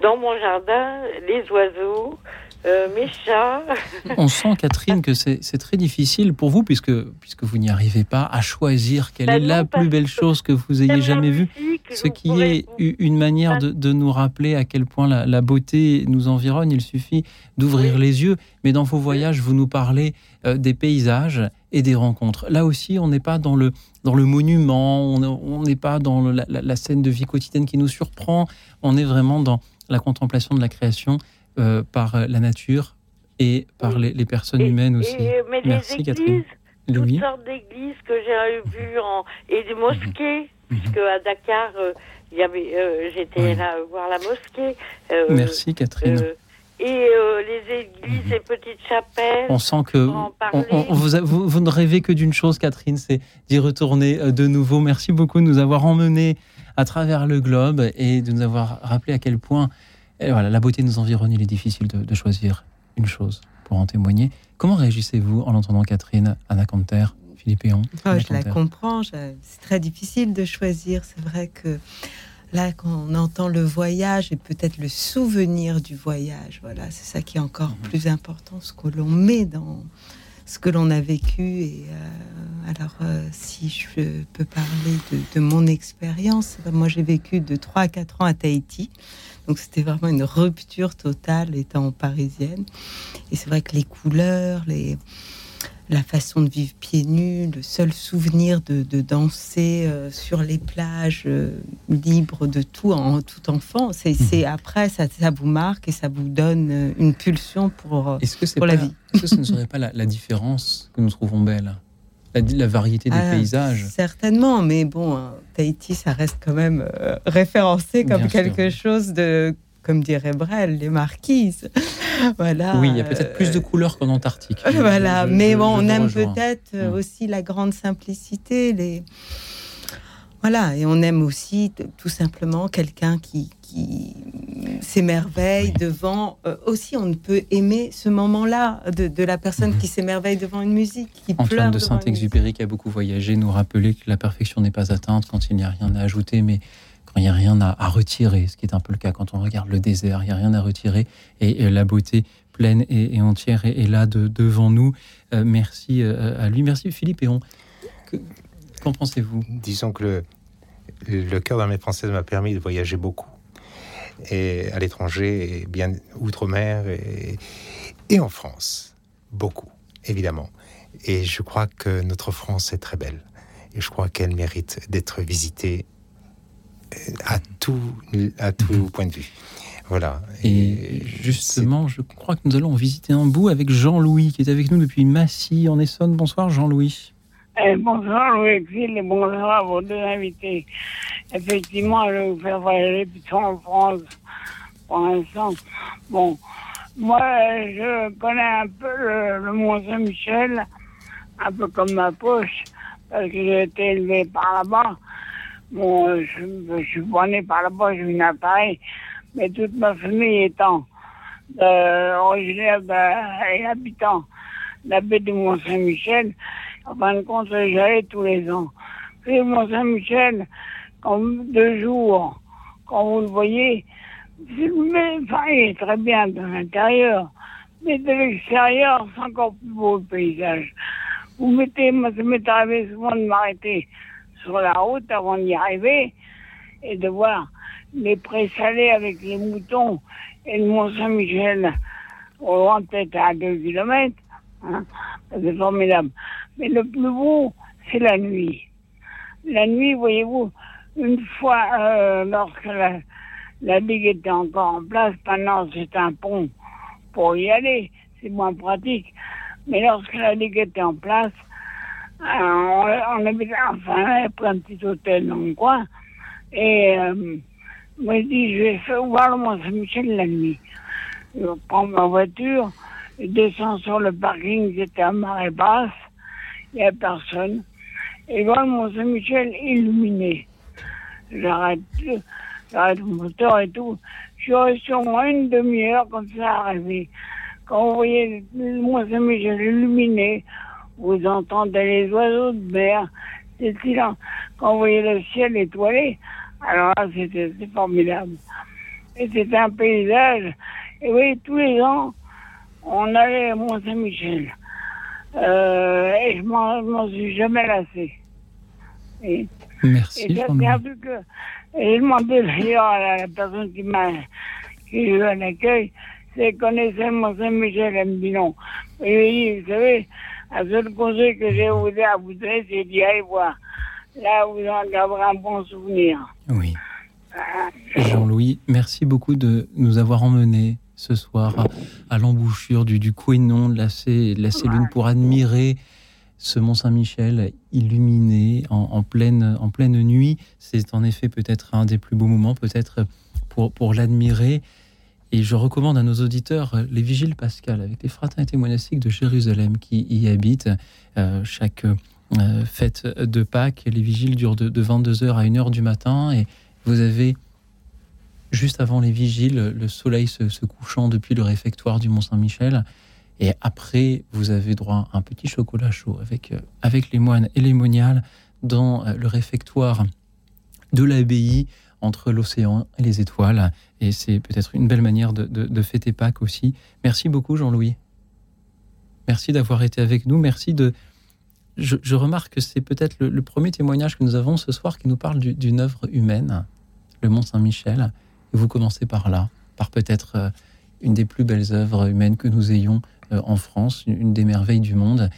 dans mon jardin, les oiseaux, euh, mes chats. On sent, Catherine, que c'est très difficile pour vous, puisque, puisque vous n'y arrivez pas, à choisir quelle bah est la plus belle chose que vous ayez jamais vue. Ce qui est une manière de, nous rappeler à quel point la, beauté nous environne. Il suffit d'ouvrir les yeux. Mais dans vos voyages, vous nous parlez euh, des paysages et des rencontres. Là aussi, on n'est pas dans le, dans le monument, on n'est pas dans la, la scène de vie quotidienne qui nous surprend. On est vraiment dans la contemplation de la création euh, par la nature et par les, personnes humaines aussi. mais Merci les églises, Toutes sortes d'églises que j'ai vues en, et des mosquées, mhm. puisque à Dakar, euh, il y avait, euh, j'étais là voir la mosquée. Merci Catherine. et les églises, les petites chapelles. On sent que vous, vous, ne rêvez que d'une chose, Catherine, c'est d'y retourner de nouveau. Merci beaucoup de nous avoir emmenés à travers le globe et de nous avoir rappelé à quel point voilà, la beauté nous environne, il est difficile de, choisir une chose pour en témoigner. Comment réagissez-vous en entendant Catherine, Anna Canter, Philippe Eon oh, Je la comprends, c'est très difficile de choisir. C'est vrai que là, quand on entend le voyage et peut-être le souvenir du voyage, voilà, c'est ça qui est encore mhm. plus important, ce que l'on met dans ce que l'on a vécu. Et euh, alors, euh, si je peux parler de, de mon expérience, moi j'ai vécu de 3 à 4 ans à Tahiti. Donc c'était vraiment une rupture totale étant parisienne. Et c'est vrai que les couleurs, les, la façon de vivre pieds nus, le seul souvenir de, danser euh, sur les plages euh, libres de tout en tout enfant, c'est mhm. après ça, ça, vous marque et ça vous donne euh, une pulsion pour, pour la vie. Est-ce que ce ne serait pas la, la différence que nous trouvons belle? La, variété des ah, paysages. Certainement, mais bon, hein, Tahiti, ça reste quand même euh, référencé comme quelque chose de, comme dirait Brel, les marquises. voilà. Oui, il y a peut-être plus de couleurs qu'en Antarctique. voilà, mais bon, on aime peut-être euh, mm. aussi la grande simplicité, les. Voilà, et on aime aussi tout simplement quelqu'un qui, qui s'émerveille devant. Euh, aussi, on ne peut aimer ce moment-là de, la personne mhm. qui s'émerveille devant une musique, qui Antoine de Saint-Exupéry, qui a beaucoup voyagé, nous rappelait que la perfection n'est pas atteinte quand il n'y a rien à ajouter, mais quand il n'y a rien à, retirer, ce qui est un peu le cas quand on regarde le désert, il n'y a rien à retirer, et, la beauté pleine et, entière est, là devant nous. Euh, merci euh, à lui, merci Philippe. Et on, qu'en pensez-vous? Disons que le, le cœur d'armée française m'a permis de voyager beaucoup et à l'étranger, et bien outre-mer et, et en France. Beaucoup, évidemment. Et je crois que notre France est très belle. Et je crois qu'elle mérite d'être visitée euh, à tout, à tout mhm. point de vue. Voilà. Et, justement, je crois que nous allons visiter un bout avec Jean-Louis, qui est avec nous depuis Massy, en Essonne. Bonsoir, Jean-Louis. Eh, bonsoir Louis-Exil et bonsoir à vos deux invités. Effectivement, je vais vous faire voyager plutôt en France pour l'instant. Bon, moi, je connais un peu le, Mont Saint-Michel, un peu comme ma poche, parce que j'ai été élevé par là-bas. Bon, je, je suis pas né par là-bas, je né à Paris, mais toute ma famille étant euh, originaire et habitant de la baie de Mont-Saint-Michel, en fin de compte, j'allais tous les ans. Puis Mont-Saint-Michel, comme deux jours, quand vous le voyez, mais, enfin, il est très bien de l'intérieur, mais de l'extérieur, c'est encore plus beau le paysage. Vous mettez, moi, ça m'est arrivé souvent de m'arrêter sur la route avant d'y arriver et de voir les prés salés avec les moutons et le Mont-Saint-Michel au loin peut-être à deux kilomètres. Hein, c'est formidable. Mais le plus beau, c'est la nuit. La nuit, voyez-vous, une fois, euh, lorsque la, la digue était encore en place, maintenant c'est un pont pour y aller, c'est moins pratique. Mais lorsque la digue était en place, on, on habitait, enfin, on un petit hôtel dans le coin. Et euh, moi, je dis, je vais faire voir le Mont-Saint-Michel la nuit. Je prends ma voiture, je descends sur le parking, j'étais à marée basse, il n'y a personne. Et je vois le Mont-Saint-Michel illuminé. J'arrête, j'arrête le moteur et tout. Je suis resté au moins une demi-heure comme ça rêver. Quand vous voyez le Mont-Saint-Michel illuminé, vous entendez les oiseaux de mer, c'est silence. Quand vous voyez le ciel étoilé, alors là, c'était formidable. Et c'était un paysage. Et oui, tous les ans, on allait à Mont-Saint-Michel. Euh, et je m'en suis jamais lassé. Merci. Et j'ai que. Et je demandais d'ailleurs à la personne qui m'a qui eu un accueil, c'est connaissait Mont-Saint-Michel, elle me dit non. Et vous savez, un seul conseil que j'ai à vous donner, c'est d'y aller voir. Là, vous en garderez un bon souvenir. Oui. Jean-Louis, merci beaucoup de nous avoir emmenés ce soir à, l'embouchure du, du Couénon, de la, de Lune, pour admirer ce Mont Saint-Michel illuminé en, pleine, en pleine nuit. C'est en effet peut-être un des plus beaux moments, peut-être pour, pour l'admirer. Et je recommande à nos auditeurs les Vigiles Pascal avec les fraternités monastiques de Jérusalem qui y habitent. Euh, chaque euh, fête de Pâques, les vigiles durent de, 22h à 1h du matin et vous avez juste avant les vigiles le soleil se, couchant depuis le réfectoire du Mont-Saint-Michel. Et après, vous avez droit à un petit chocolat chaud avec, euh, avec les moines et les moniales dans le réfectoire de l'abbaye entre l'océan et les étoiles. Et c'est peut-être une belle manière de, fêter Pâques aussi. Merci beaucoup, Jean-Louis. Merci d'avoir été avec nous. Merci de. Je, remarque que c'est peut-être le, premier témoignage que nous avons ce soir qui nous parle d'une œuvre humaine, le Mont Saint-Michel. Et vous commencez par là, par peut-être euh, une des plus belles œuvres humaines que nous ayons euh, en France, une des merveilles du monde,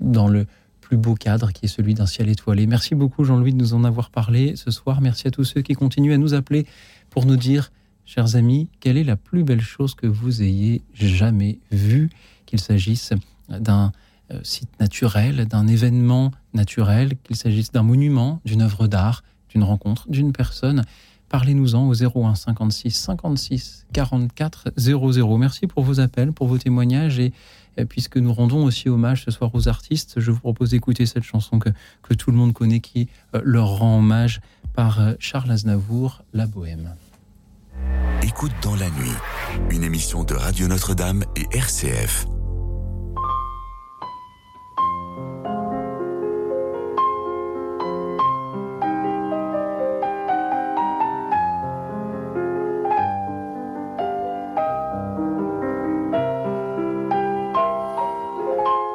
dans le plus beau cadre qui est celui d'un ciel étoilé. Merci beaucoup Jean-Louis de nous en avoir parlé ce soir. Merci à tous ceux qui continuent à nous appeler pour nous dire, chers amis, quelle est la plus belle chose que vous ayez jamais vue, qu'il s'agisse d'un euh, site naturel, d'un événement naturel, qu'il s'agisse d'un monument, d'une œuvre d'art, d'une rencontre, d'une personne. Parlez-nous-en au 01 56 56 44 00. Merci pour vos appels, pour vos témoignages et puisque nous rendons aussi hommage ce soir aux artistes, je vous propose d'écouter cette chanson que, que tout le monde connaît qui euh, leur rend hommage par euh, Charles Aznavour, La Bohème. Écoute dans la nuit, une émission de Radio Notre-Dame et RCF.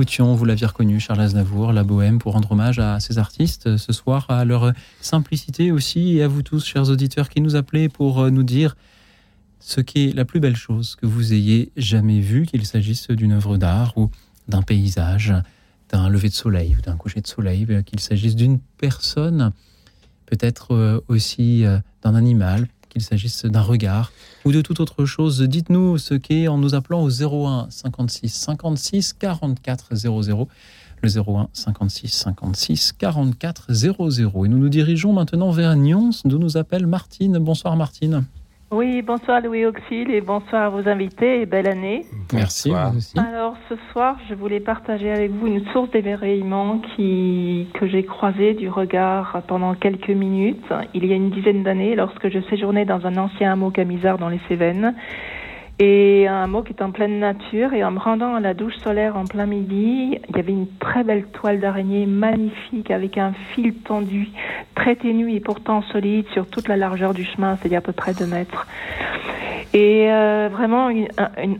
écoutions, vous l'aviez reconnu, Charles Aznavour, La Bohème, pour rendre hommage à ces artistes euh, ce soir, à leur simplicité aussi, et à vous tous, chers auditeurs, qui nous appelez pour euh, nous dire ce qui est la plus belle chose que vous ayez jamais vue, qu'il s'agisse d'une œuvre d'art ou d'un paysage, d'un lever de soleil ou d'un coucher de soleil, euh, qu'il s'agisse d'une personne, peut-être euh, aussi euh, d'un animal, qu'il s'agisse d'un regard ou de toute autre chose. Dites-nous ce qu'est en nous appelant au 01 56 56 44 00. Le 01 56 56 44 00. Et nous nous dirigeons maintenant vers Nyons, d'où nous appelle Martine. Bonsoir Martine. Oui, bonsoir Louis Auxil et bonsoir à vos invités et belle année. Merci. Alors ce soir, je voulais partager avec vous une source d'émerveillement qui que j'ai croisée du regard pendant quelques minutes. Il y a une dizaine d'années, lorsque je séjournais dans un ancien hameau camisard dans les Cévennes, et un hameau qui est en pleine nature. Et en me rendant à la douche solaire en plein midi, il y avait une très belle toile d'araignée magnifique avec un fil tendu, très ténu et pourtant solide sur toute la largeur du chemin, c'est-à-dire à peu près deux mètres. Et euh, vraiment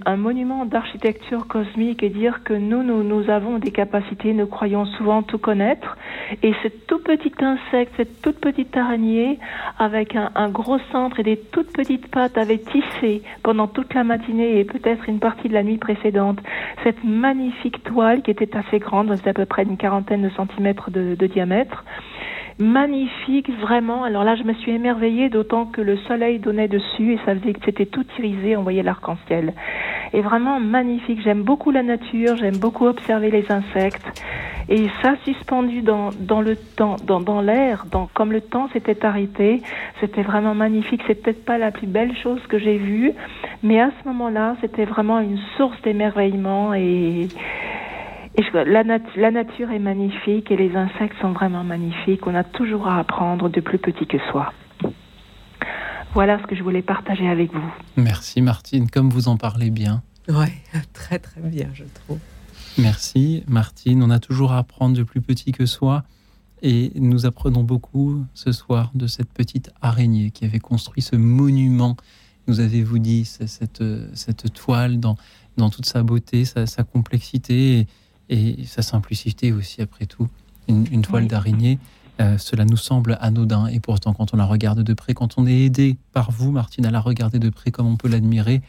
un, monument d'architecture cosmique et dire que nous, nous, nous avons des capacités, nous croyons souvent tout connaître. Et ce tout petit insecte, cette toute petite araignée, avec un, un gros centre et des toutes petites pattes, avait tissé pendant toute la matinée et peut-être une partie de la nuit précédente. Cette magnifique toile qui était assez grande, c'était à peu près une quarantaine de centimètres de, de diamètre magnifique, vraiment. Alors là, je me suis émerveillée, d'autant que le soleil donnait dessus et ça faisait que c'était tout irisé, on voyait l'arc-en-ciel. Et vraiment magnifique. J'aime beaucoup la nature, j'aime beaucoup observer les insectes. Et ça, suspendu dans, dans le temps, dans, dans l'air, dans, comme le temps s'était arrêté, c'était vraiment magnifique. C'est peut-être pas la plus belle chose que j'ai vue, mais à ce moment-là, c'était vraiment une source d'émerveillement et, et je- la, nat- la nature est magnifique et les insectes sont vraiment magnifiques. On a toujours à apprendre de plus petit que soi. Voilà ce que je voulais partager avec vous. Merci Martine, comme vous en parlez bien. Ouais, très très bien, je trouve. Merci Martine, on a toujours à apprendre de plus petit que soi et nous apprenons beaucoup ce soir de cette petite araignée qui avait construit ce monument. Nous avez-vous dit c'est cette, cette toile dans, dans toute sa beauté, sa, sa complexité et, et sa simplicité aussi après tout. Une, une toile Oui. d'araignée, euh, cela nous semble anodin et pourtant quand on la regarde de près, quand on est aidé par vous Martine à la regarder de près comme on peut l'admirer,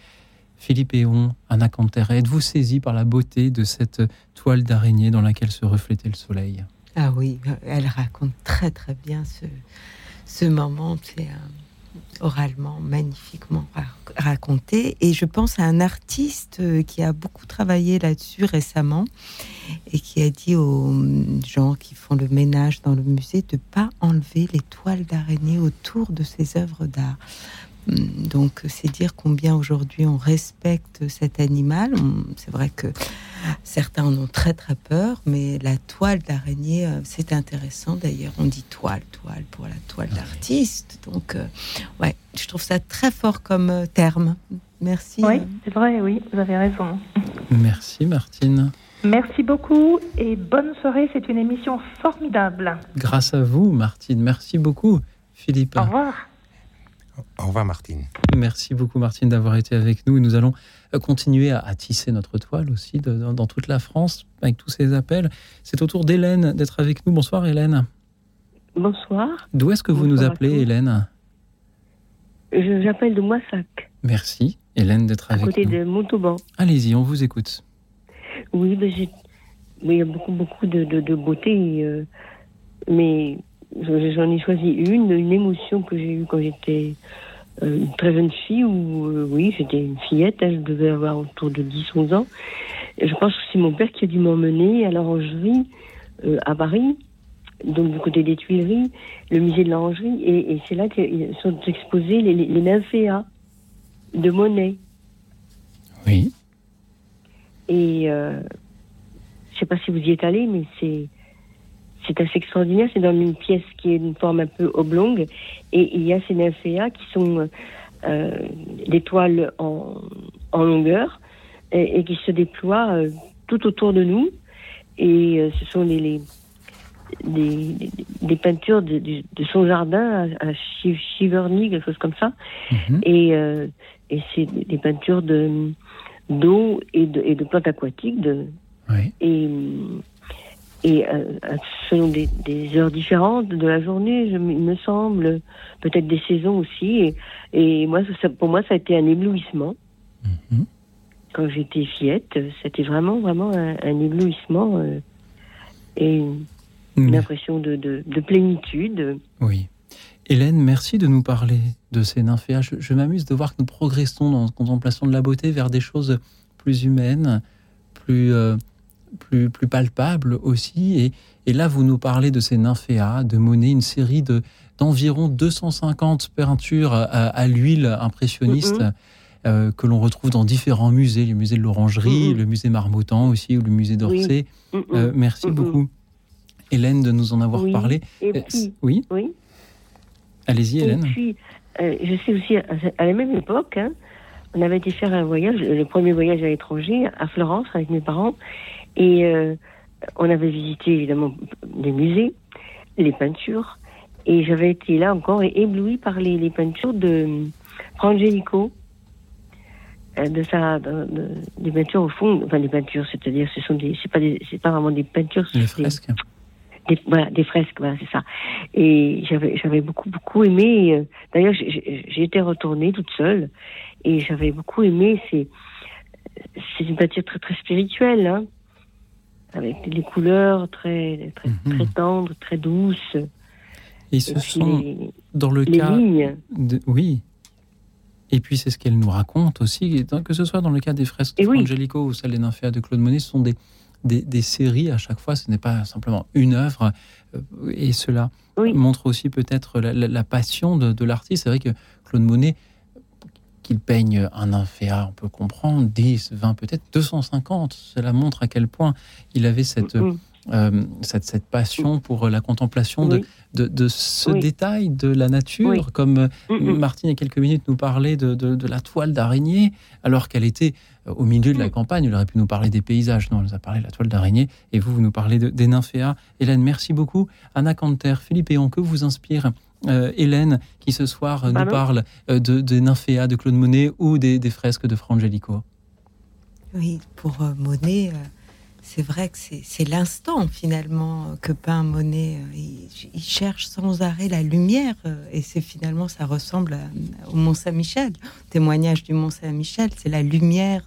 Philippe Eon, Anna êtes-vous saisi par la beauté de cette toile d'araignée dans laquelle se reflétait le soleil? Ah oui, elle raconte très très bien ce, ce moment. C'est un- oralement, magnifiquement raconté. Et je pense à un artiste euh, qui a beaucoup travaillé là-dessus récemment et qui a dit aux gens qui font le ménage dans le musée de pas enlever les toiles d'araignée autour de ses œuvres d'art. Donc c'est dire combien aujourd'hui on respecte cet animal. C'est vrai que certains en ont très très peur, mais la toile d'araignée, euh, c'est intéressant. D'ailleurs, on dit toile, toile pour la toile d'artiste. Donc euh, ouais, je trouve ça très fort comme euh, terme. Merci. Oui, c'est vrai, oui, vous avez raison. Merci Martine. Merci beaucoup et bonne soirée. C'est une émission formidable. Grâce à vous, Martine. Merci beaucoup, Philippe. Au revoir. Au revoir Martine. Merci beaucoup Martine d'avoir été avec nous. Nous allons euh, continuer à, tisser notre toile aussi dans, toute la France avec tous ces appels. C'est au tour d'Hélène d'être avec nous. Bonsoir Hélène. Bonsoir. D'où est-ce que vous nous appelez Hélène? J'appelle de Moissac. Merci Hélène d'être avec nous. À côté de Montauban. Allez-y, on vous écoute. Oui, ben il y a beaucoup, beaucoup de, beauté, euh, mais J'en ai choisi une, une émotion que j'ai eue quand j'étais euh, une très jeune fille, où, euh, oui, j'étais une fillette, elle hein, devait avoir autour de 10-11 ans. Et je pense que c'est mon père qui a dû m'emmener à l'orangerie euh, à Paris, donc du côté des Tuileries, le musée de l'orangerie, et, c'est là que sont exposés les, les, nymphéas de Monet. Oui. Et je ne sais pas si vous y êtes allé, mais c'est c'est assez extraordinaire. C'est dans une pièce qui est une forme un peu oblongue. Et il y a ces nymphéas qui sont euh, des toiles en, longueur et, qui se déploient euh, tout autour de nous. Et euh, ce sont les, des, peintures de, son jardin à, Chiverny, quelque chose comme ça. Mhm. Et, et c'est des peintures de d'eau et de, et de plantes aquatiques. De, Et et euh, selon des, heures différentes de la journée, il me semble, peut-être des saisons aussi. Et, moi, pour moi, ça a été un éblouissement. Mhm. Quand j'étais fillette, c'était vraiment, vraiment un, éblouissement euh, et une, impression de, plénitude. Oui. Hélène, merci de nous parler de ces nymphéas. Je, m'amuse de voir que nous progressons dans la contemplation de la beauté vers des choses plus humaines, plus... Euh, plus, plus palpable aussi. Et, et, là, vous nous parlez de ces nymphéas, de Monet, une série de d'environ 250 peintures à, l'huile impressionniste mm-hmm. euh, que l'on retrouve dans différents musées, le musée de l'Orangerie, mm-hmm. le musée Marmottan aussi, ou le musée d'Orsay. Mm-hmm. Euh, merci beaucoup, Hélène, de nous en avoir parlé. Euh, puis, oui. oui. Allez-y, Hélène. Puis, je sais aussi, à la même époque, hein, on avait été faire un voyage, le premier voyage à l'étranger, à Florence, avec mes parents. Et euh, on avait visité évidemment les musées, les peintures, et j'avais été là encore éblouie par les, les peintures de Frangelico, euh, de sa, des peintures au fond, enfin des peintures, c'est-à-dire ce sont des, c'est pas c'est pas vraiment des peintures, des fresques. Des, voilà, des fresques, voilà, c'est ça. Et j'avais, j'avais beaucoup, beaucoup aimé. Euh, d'ailleurs, j'ai été retournée toute seule et j'avais beaucoup aimé. C'est, c'est une peinture très, très spirituelle. Hein avec des couleurs très, très, mhm. très tendres, très douces. Et ce sont dans le cas. De, oui. Et puis c'est ce qu'elle nous raconte aussi, que ce soit dans le cas des fresques de Angelico ou celles des nymphéas de Claude Monet, ce sont des, des, des, séries à chaque fois, ce n'est pas simplement une œuvre. Euh, et cela montre aussi peut-être la, la, passion de, de l'artiste. C'est vrai que Claude Monet qu'il peigne un nymphéa, on peut comprendre, 10, 20, peut-être 250. Cela montre à quel point il avait cette, euh, cette, cette, passion pour la contemplation de, de, ce détail de la nature, comme Martine, il y a quelques minutes, nous parlait de, de la toile d'araignée, alors qu'elle était euh, au milieu de la campagne. Il aurait pu nous parler des paysages. Non, elle nous a parlé de la toile d'araignée. Et vous, vous nous parlez des nymphéas. Hélène, merci beaucoup. Anna Canter, Philippe Eon, que vous inspire euh, Hélène, qui ce soir euh, nous parle euh, de, des nymphéas de Claude Monet ou des, fresques de Frangelico. Oui, pour Monet, c'est vrai que c'est l'instant finalement que peint Monet. Il, cherche sans arrêt la lumière et c'est finalement ça ressemble au Mont Saint-Michel. Témoignage du Mont Saint-Michel, c'est la lumière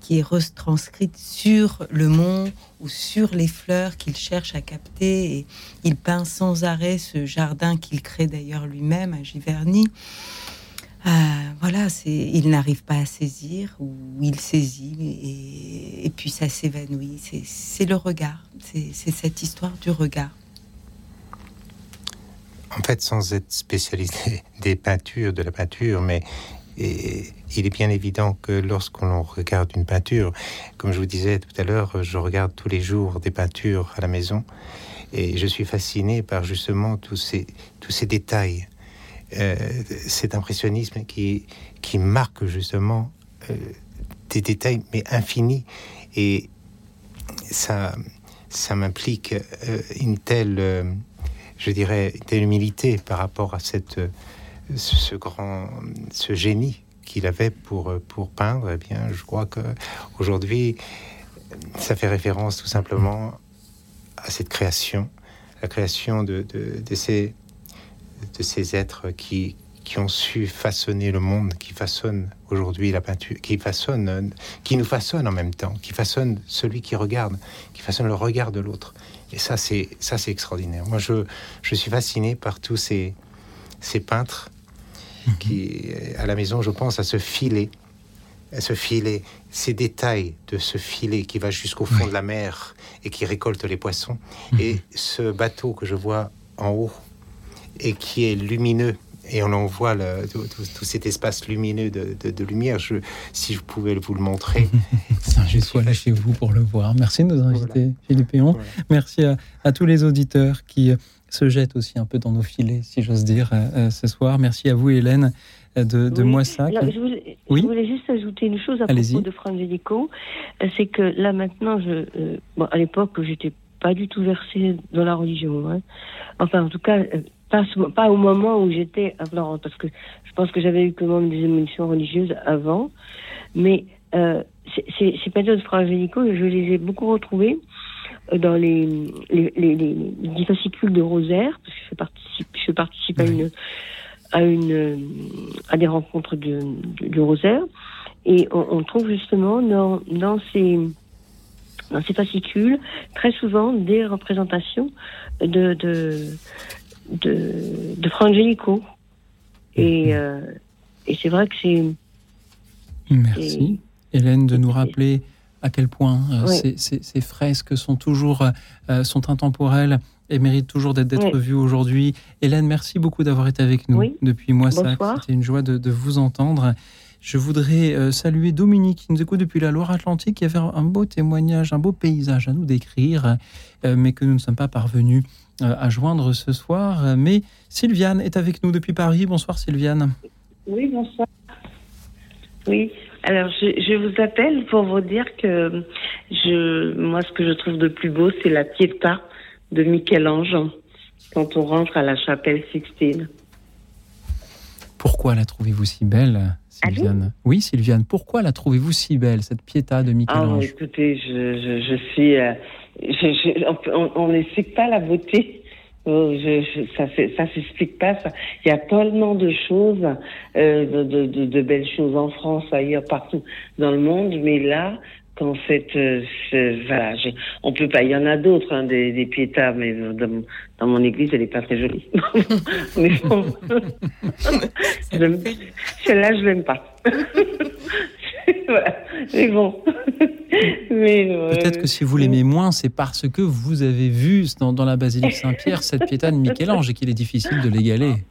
qui est retranscrite sur le mont ou sur les fleurs qu'il cherche à capter. Et il peint sans arrêt ce jardin qu'il crée d'ailleurs lui-même à Giverny. Euh, voilà, c'est, il n'arrive pas à saisir ou il saisit et, puis ça s'évanouit. C'est, le regard, c'est, cette histoire du regard. En fait, sans être spécialisé des peintures, de la peinture, mais il est bien évident que lorsqu'on regarde une peinture, comme je vous disais tout à l'heure, je regarde tous les jours des peintures à la maison et je suis fasciné par justement tous ces, tous ces détails euh, cet impressionnisme qui, qui marque justement euh, des détails, mais infinis. Et ça, ça m'implique euh, une telle, je dirais, telle humilité par rapport à cette, ce, grand, ce génie qu'il avait pour, pour peindre. Eh bien, je crois que aujourd'hui, ça fait référence tout simplement à cette création, la création de, de, ces de ces êtres qui, qui ont su façonner le monde, qui façonnent aujourd'hui la peinture, qui façonnent, qui nous façonnent en même temps, qui façonnent celui qui regarde, qui façonne le regard de l'autre. Et ça, c'est ça, c'est extraordinaire. Moi, je, je suis fasciné par tous ces, ces peintres qui, à la maison, je pense à ce filet, à ce filet, ces détails de ce filet qui va jusqu'au fond de la mer et qui récolte les poissons. Mhm. Et ce bateau que je vois en haut, et qui est lumineux. Et on en voit le, tout, cet espace lumineux de, de, lumière. Je, si je pouvais vous le montrer. je suis là chez vous pour le voir. Merci de nous inviter, Philippe Péon. Merci à, à, tous les auditeurs qui se jettent aussi un peu dans nos filets, si j'ose dire, euh, euh, ce soir. Merci à vous, Hélène, euh, de, de Moissac. Je voulais, oui je voulais juste ajouter une chose à propos de Frangelico. C'est que là, maintenant, je, bon, à l'époque, j'étais pas du tout versée dans la religion. Hein. Enfin, en tout cas, pas, pas au moment où j'étais à Florence, parce que je pense que j'avais eu quand même des émotions religieuses avant. Mais euh, ces, ces périodes frangélicaux, je les ai beaucoup retrouvées dans les, les, les, les, fascicules de Rosaire, parce que je participe, je participe à une à une à des rencontres de, de, Rosaire, et on, on, trouve justement dans, dans ces dans ces fascicules très souvent des représentations de, de de, de Frangelico. Et, mhm. euh, et c'est vrai que c'est. Merci, Hélène, de nous rappeler à quel point euh, ces, ces, fresques sont toujours euh, sont intemporelles et méritent toujours d'être vues aujourd'hui. Hélène, merci beaucoup d'avoir été avec nous depuis moi. C'était une joie de, de, vous entendre. Je voudrais saluer Dominique qui nous écoute depuis la Loire-Atlantique, qui avait un beau témoignage, un beau paysage à nous décrire, mais que nous ne sommes pas parvenus euh, à joindre ce soir. Mais Sylviane est avec nous depuis Paris. Bonsoir Sylviane. Oui, bonsoir. Oui, alors je, vous appelle pour vous dire que je, moi ce que je trouve de plus beau, c'est la Pietà de Michel-Ange quand on rentre à la chapelle Sixtine. Pourquoi la trouvez-vous si belle Sylviane? oui, Sylviane, pourquoi la trouvez-vous si belle, cette Pietà de Michel-Ange? Ah, Écoutez, je, je, suis. Euh, on n'explique pas la beauté. Oh, ça ça s'explique pas. Il y a tellement de choses, euh, de, de, de, belles choses en France, ailleurs, partout dans le monde, mais là, quand cette, euh, voilà, on peut pas. Il y en a d'autres, hein, des, des piétas, mais dans, dans, mon église, elle est pas très jolie. mais bon, celle-là, je l'aime pas. Mais bon. Peut-être que si vous l'aimez moins, c'est parce que vous avez vu dans, dans la basilique Saint-Pierre cette piéta de Michel-Ange et qu'il est difficile de l'égaler.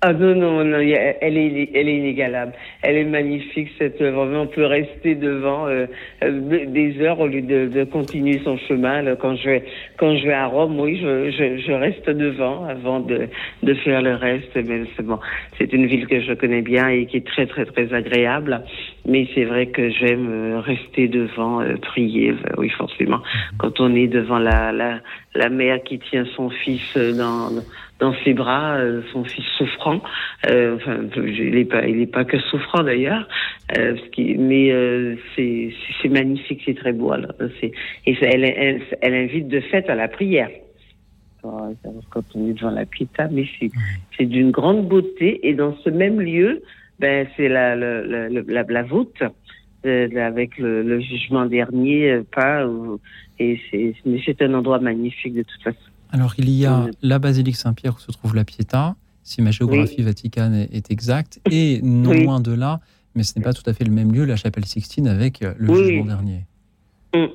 Ah non, non, non, elle est, elle est inégalable. Elle est magnifique, cette œuvre. On peut rester devant euh, euh, des heures au lieu de, de continuer son chemin. Quand je vais, quand je vais à Rome, oui, je, je, je reste devant avant de, de faire le reste. Mais c'est bon, c'est une ville que je connais bien et qui est très, très, très agréable. Mais c'est vrai que j'aime euh, rester devant, prier. Oui, forcément. Quand on est devant la, la, la mère qui tient son fils dans dans ses bras euh, son fils souffrant. Euh, enfin, il n'est pas, il est pas que souffrant d'ailleurs, euh, mais euh, c'est c'est magnifique, c'est très beau. Alors, et elle, elle, elle, invite de fait à la prière. Quand on est devant la piéta, mais c'est d'une grande beauté. Et dans ce même lieu, ben c'est la, la, la, la, voûte avec le, jugement dernier, pas. Et c'est, mais c'est un endroit magnifique de toute façon. Alors, il y a la basilique Saint-Pierre où se trouve la Pietà, si ma géographie vaticane est, exacte, et non loin de là, mais ce n'est pas tout à fait le même lieu, la chapelle Sixtine avec euh, le jugement dernier. Mm.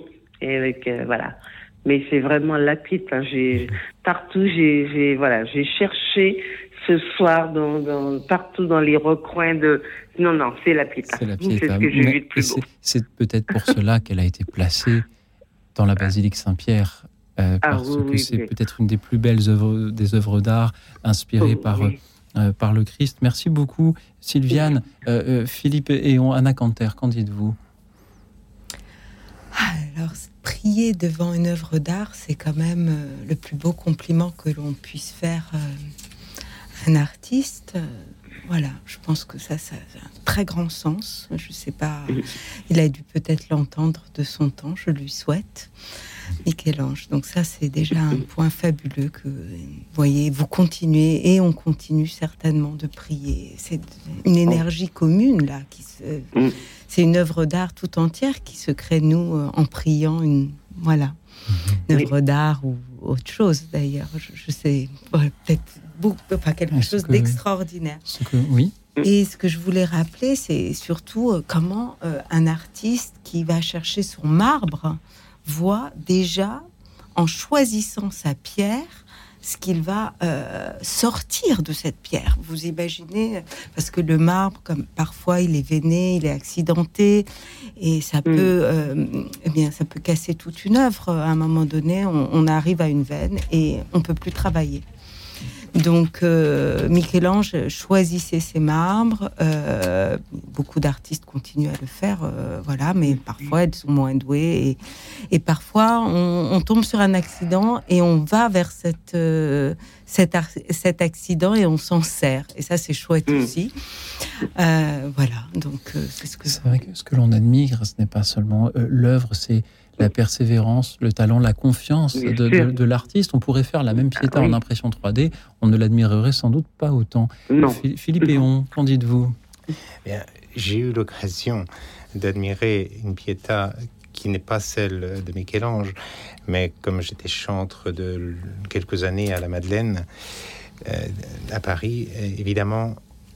Et avec, euh, voilà. Mais c'est vraiment la Pietà. J'ai, partout, j'ai, voilà, j'ai cherché ce soir dans, partout dans les recoins de. Non, non, c'est la Pietà. C'est la Pietà. C'est C'est peut-être pour cela qu'elle a été placée dans la basilique Saint-Pierre euh, ah parce que c'est peut-être une des plus belles œuvres, des œuvres d'art inspirées oh, par, euh, par le Christ. Merci beaucoup, Sylviane. Euh, Philippe et Anna Canter, qu'en dites-vous? Ah, Alors, prier devant une œuvre d'art, c'est quand même le plus beau compliment que l'on puisse faire à un artiste. Voilà, je pense que ça, ça a un très grand sens. Je ne sais pas, il a dû peut-être l'entendre de son temps, je lui souhaite. Michel-Ange. Donc ça, c'est déjà un point fabuleux que, vous voyez, vous continuez et on continue certainement de prier. C'est une énergie commune, là, qui mm. C'est une œuvre d'art tout entière qui se crée, nous, euh, en priant une... Voilà. Une œuvre d'art ou autre chose, d'ailleurs. Je, sais, peut-être pas quelque chose d'extraordinaire. Oui. Et ce que je voulais rappeler, c'est surtout euh, comment euh, un artiste qui va chercher son marbre voit déjà, en choisissant sa pierre, ce qu'il va euh, sortir de cette pierre. Vous imaginez, parce que le marbre, comme parfois il est veiné, il est accidenté, et ça mm. peut, euh, eh bien, ça peut casser toute une œuvre. À un moment donné, on, on arrive à une veine et on peut plus travailler. Donc, euh, Michel-Ange choisissait ses marbres. Euh, beaucoup d'artistes continuent à le faire, euh, voilà, mais parfois elles sont moins douées. Et, parfois, on, tombe sur un accident et on va vers cette, cet, accident et on s'en sert. Et ça, c'est chouette mm. aussi. voilà, donc c'est ce que. C'est vrai que ce que l'on admire, ce n'est pas seulement l'œuvre, c'est la persévérance, le talent, la confiance de, l'artiste. On pourrait faire la même piéta en impression 3D, on ne l'admirerait sans doute pas autant. Philippe Eon, qu'en dites-vous? J'ai eu l'occasion d'admirer une piéta qui n'est pas celle de Michel-Ange, mais comme j'étais chantre de quelques années à la Madeleine, euh, à Paris, évidemment,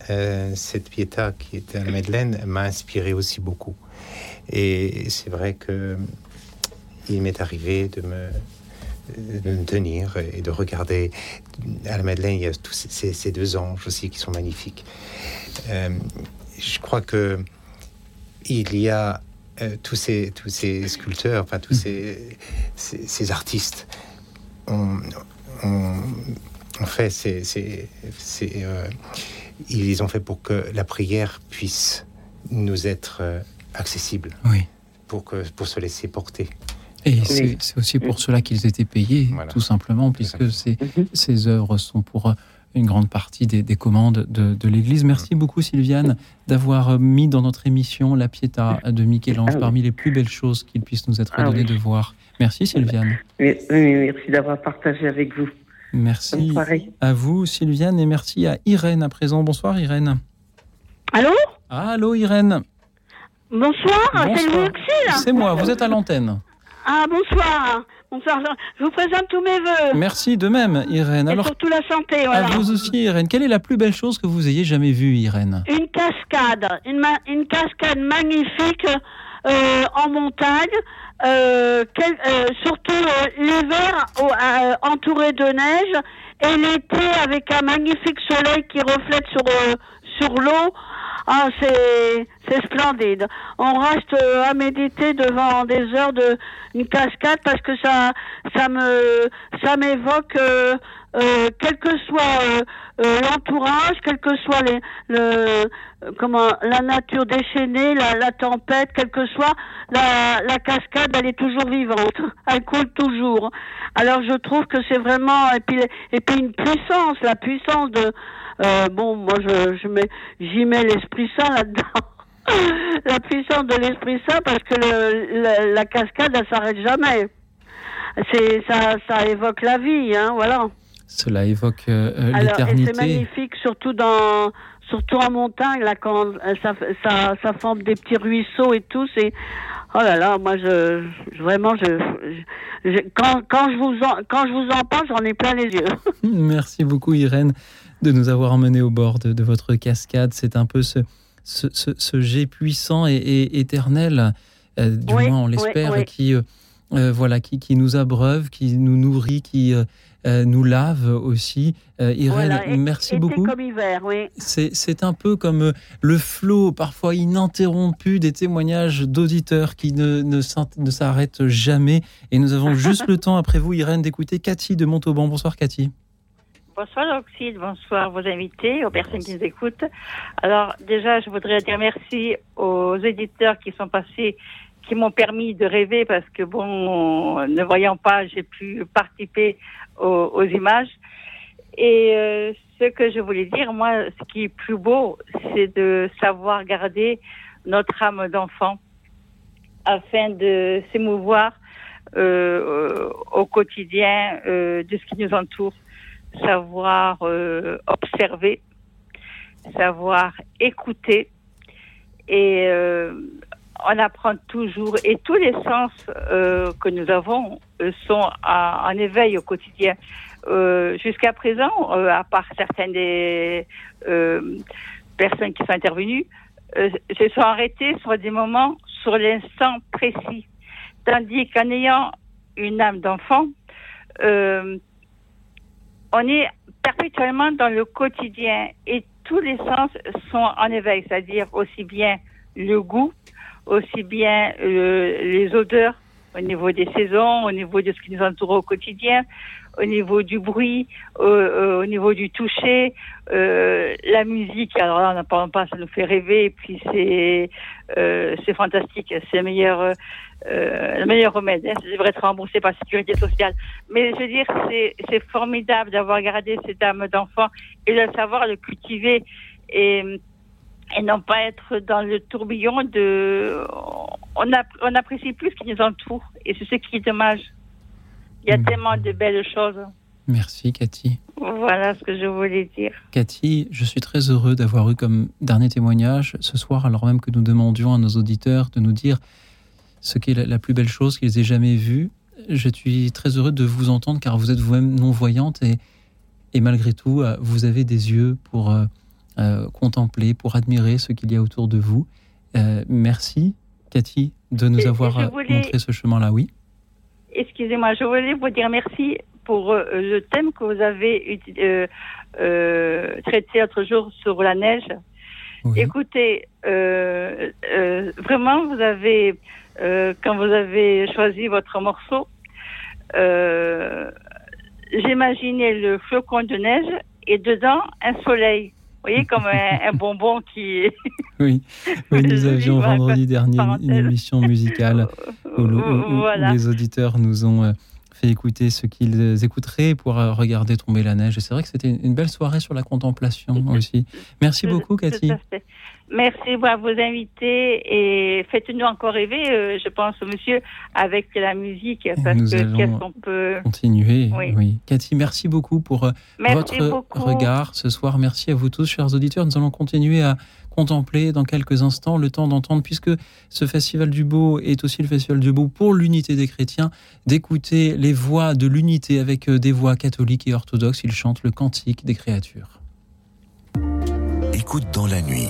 euh, cette piéta qui était à la Madeleine m'a inspiré aussi beaucoup. Et c'est vrai que il m'est arrivé de me, tenir et de regarder. À la Madeleine, il y a tous ces, deux anges aussi qui sont magnifiques. Euh, je crois que il y a euh, tous, ces, tous ces sculpteurs, enfin tous ces, ces, artistes. On, on, fait, c'est, euh, ils ont fait pour que la prière puisse nous être accessible. Oui. Pour, que, pour se laisser porter. Et c'est aussi pour cela qu'ils étaient payés, tout simplement, puisque ces, mhm. ces œuvres sont pour une grande partie des, commandes de, l'Église. Merci beaucoup, Sylviane, d'avoir mis dans notre émission la Pietà de Michel-Ange ah parmi les plus belles choses qu'il puisse nous être ah donné de voir. Merci, Sylviane. merci d'avoir partagé avec vous. Merci à vous, Sylviane, et merci à Irène à présent. Bonsoir, Irène. Allô? Allô, Irène. Bonsoir, Bonsoir. c'est C'est moi, vous êtes à l'antenne. Ah, bonsoir. Bonsoir. Je vous présente tous mes voeux. Merci de même, Irène. Et Alors, surtout la santé. Voilà. À vous aussi, Irène. Quelle est la plus belle chose que vous ayez jamais vue, Irène? Une cascade. Une, une cascade magnifique euh, en montagne. Euh, euh, surtout l'hiver entouré de neige et l'été avec un magnifique soleil qui reflète sur, sur l'eau. Ah, c'est c'est splendide. On reste euh, à méditer devant des heures de une cascade parce que ça ça me ça m'évoque euh, euh, quel que soit l'entourage, quel que soit les le comment la nature déchaînée, la, la tempête, quel que soit la, la cascade, elle est toujours vivante, elle coule toujours. Alors je trouve que c'est vraiment et puis et puis une puissance, la puissance de euh, bon, moi, je, je mets, j'y mets l'Esprit Saint là-dedans. la puissance de l'Esprit Saint, parce que le, la cascade, elle s'arrête jamais. C'est, ça, ça évoque la vie, hein, voilà. Cela évoque euh, l'éternité. c'est magnifique, surtout dans, surtout en montagne, là, quand ça, ça, ça forme des petits ruisseaux et tout, c'est Oh là là, moi je, vraiment je, quand, quand, je vous en, quand je vous en parle, j'en ai plein les yeux. Merci beaucoup Irène de nous avoir emmenés au bord de, votre cascade. C'est un peu ce, ce, ce, jet puissant et, éternel, euh, du moins on l'espère, qui, euh, euh, voilà, qui, qui, nous abreuve, qui nous nourrit, qui euh, nous lave aussi. Irène, merci beaucoup. C'est un peu comme le flot parfois ininterrompu des témoignages d'auditeurs qui ne, ne, ne s'arrêtent jamais. Et nous avons juste le temps, après vous, Irène, d'écouter Cathy de Montauban. Bonsoir, Cathy. Bonsoir Oxide, bonsoir vos invités, aux personnes qui nous écoutent. Alors déjà, je voudrais dire merci aux éditeurs qui sont passés, qui m'ont permis de rêver parce que bon, ne voyant pas, j'ai pu participer aux, images. Et euh, ce que je voulais dire, moi, ce qui est plus beau, c'est de savoir garder notre âme d'enfant afin de s'émouvoir euh, au quotidien euh, de ce qui nous entoure, savoir euh, observer, savoir écouter et euh, on apprend toujours et tous les sens euh, que nous avons euh, sont en éveil au quotidien. Euh, Jusqu'à présent, euh, à part certaines des euh, personnes qui sont intervenues, se sont arrêtées sur des moments, sur l'instant précis. Tandis qu'en ayant une âme d'enfant, on est perpétuellement dans le quotidien et tous les sens sont en éveil, c'est-à-dire aussi bien le goût, aussi bien les odeurs au niveau des saisons, au niveau de ce qui nous entoure au quotidien, au niveau du bruit, au, niveau du toucher, euh, la musique. Alors là, on n'en parle pas, ça nous fait rêver. Et puis c'est euh, c'est fantastique, c'est le meilleur euh, le meilleur remède. Hein, ça devrait être remboursé par la sécurité sociale. Mais je veux dire, c'est c'est formidable d'avoir gardé cette âme d'enfant et de savoir le cultiver et et non pas être dans le tourbillon de. On, on apprécie plus ce qui nous entoure et c'est ce qui est dommage. Il y a mm. tellement de belles choses. Merci Cathy. Voilà ce que je voulais dire. Cathy, je suis très heureux d'avoir eu comme dernier témoignage ce soir, alors même que nous demandions à nos auditeurs de nous dire ce qui est la, plus belle chose qu'ils aient jamais vue. Je suis très heureux de vous entendre car vous êtes vous-même non-voyante et, et malgré tout, euh, vous avez des yeux pour euh, euh, contempler, pour admirer ce qu'il y a autour de vous. Euh, merci, Cathy, de nous avoir euh, montré ce chemin-là. Oui. Excusez-moi, je voulais vous dire merci pour le thème que vous avez traité l'autre jour sur la neige. Écoutez, vraiment, vous avez, quand vous avez choisi votre morceau, j'imaginais le flocon de neige et dedans un soleil voyez, comme un, bonbon qui. oui. oui, nous avions vendredi dernier une, émission musicale où, les auditeurs nous ont euh, fait écouter ce qu'ils écouteraient pour euh, regarder tomber la neige. Et c'est vrai que c'était une belle soirée sur la contemplation aussi. Merci beaucoup, Cathy. Merci à vos invités et faites-nous encore rêver, euh, je pense, monsieur, avec la musique, parce Nous que qu'est-ce qu'on peut continuer. Oui. Cathy, merci beaucoup pour euh, votre regard ce soir. Merci à vous tous, chers auditeurs. Nous allons continuer à contempler dans quelques instants le temps d'entendre, puisque ce festival du beau est aussi le festival du beau pour l'unité des chrétiens, d'écouter les voix de l'unité avec euh, des voix catholiques et orthodoxes. Ils chantent le cantique des créatures. Écoute dans la nuit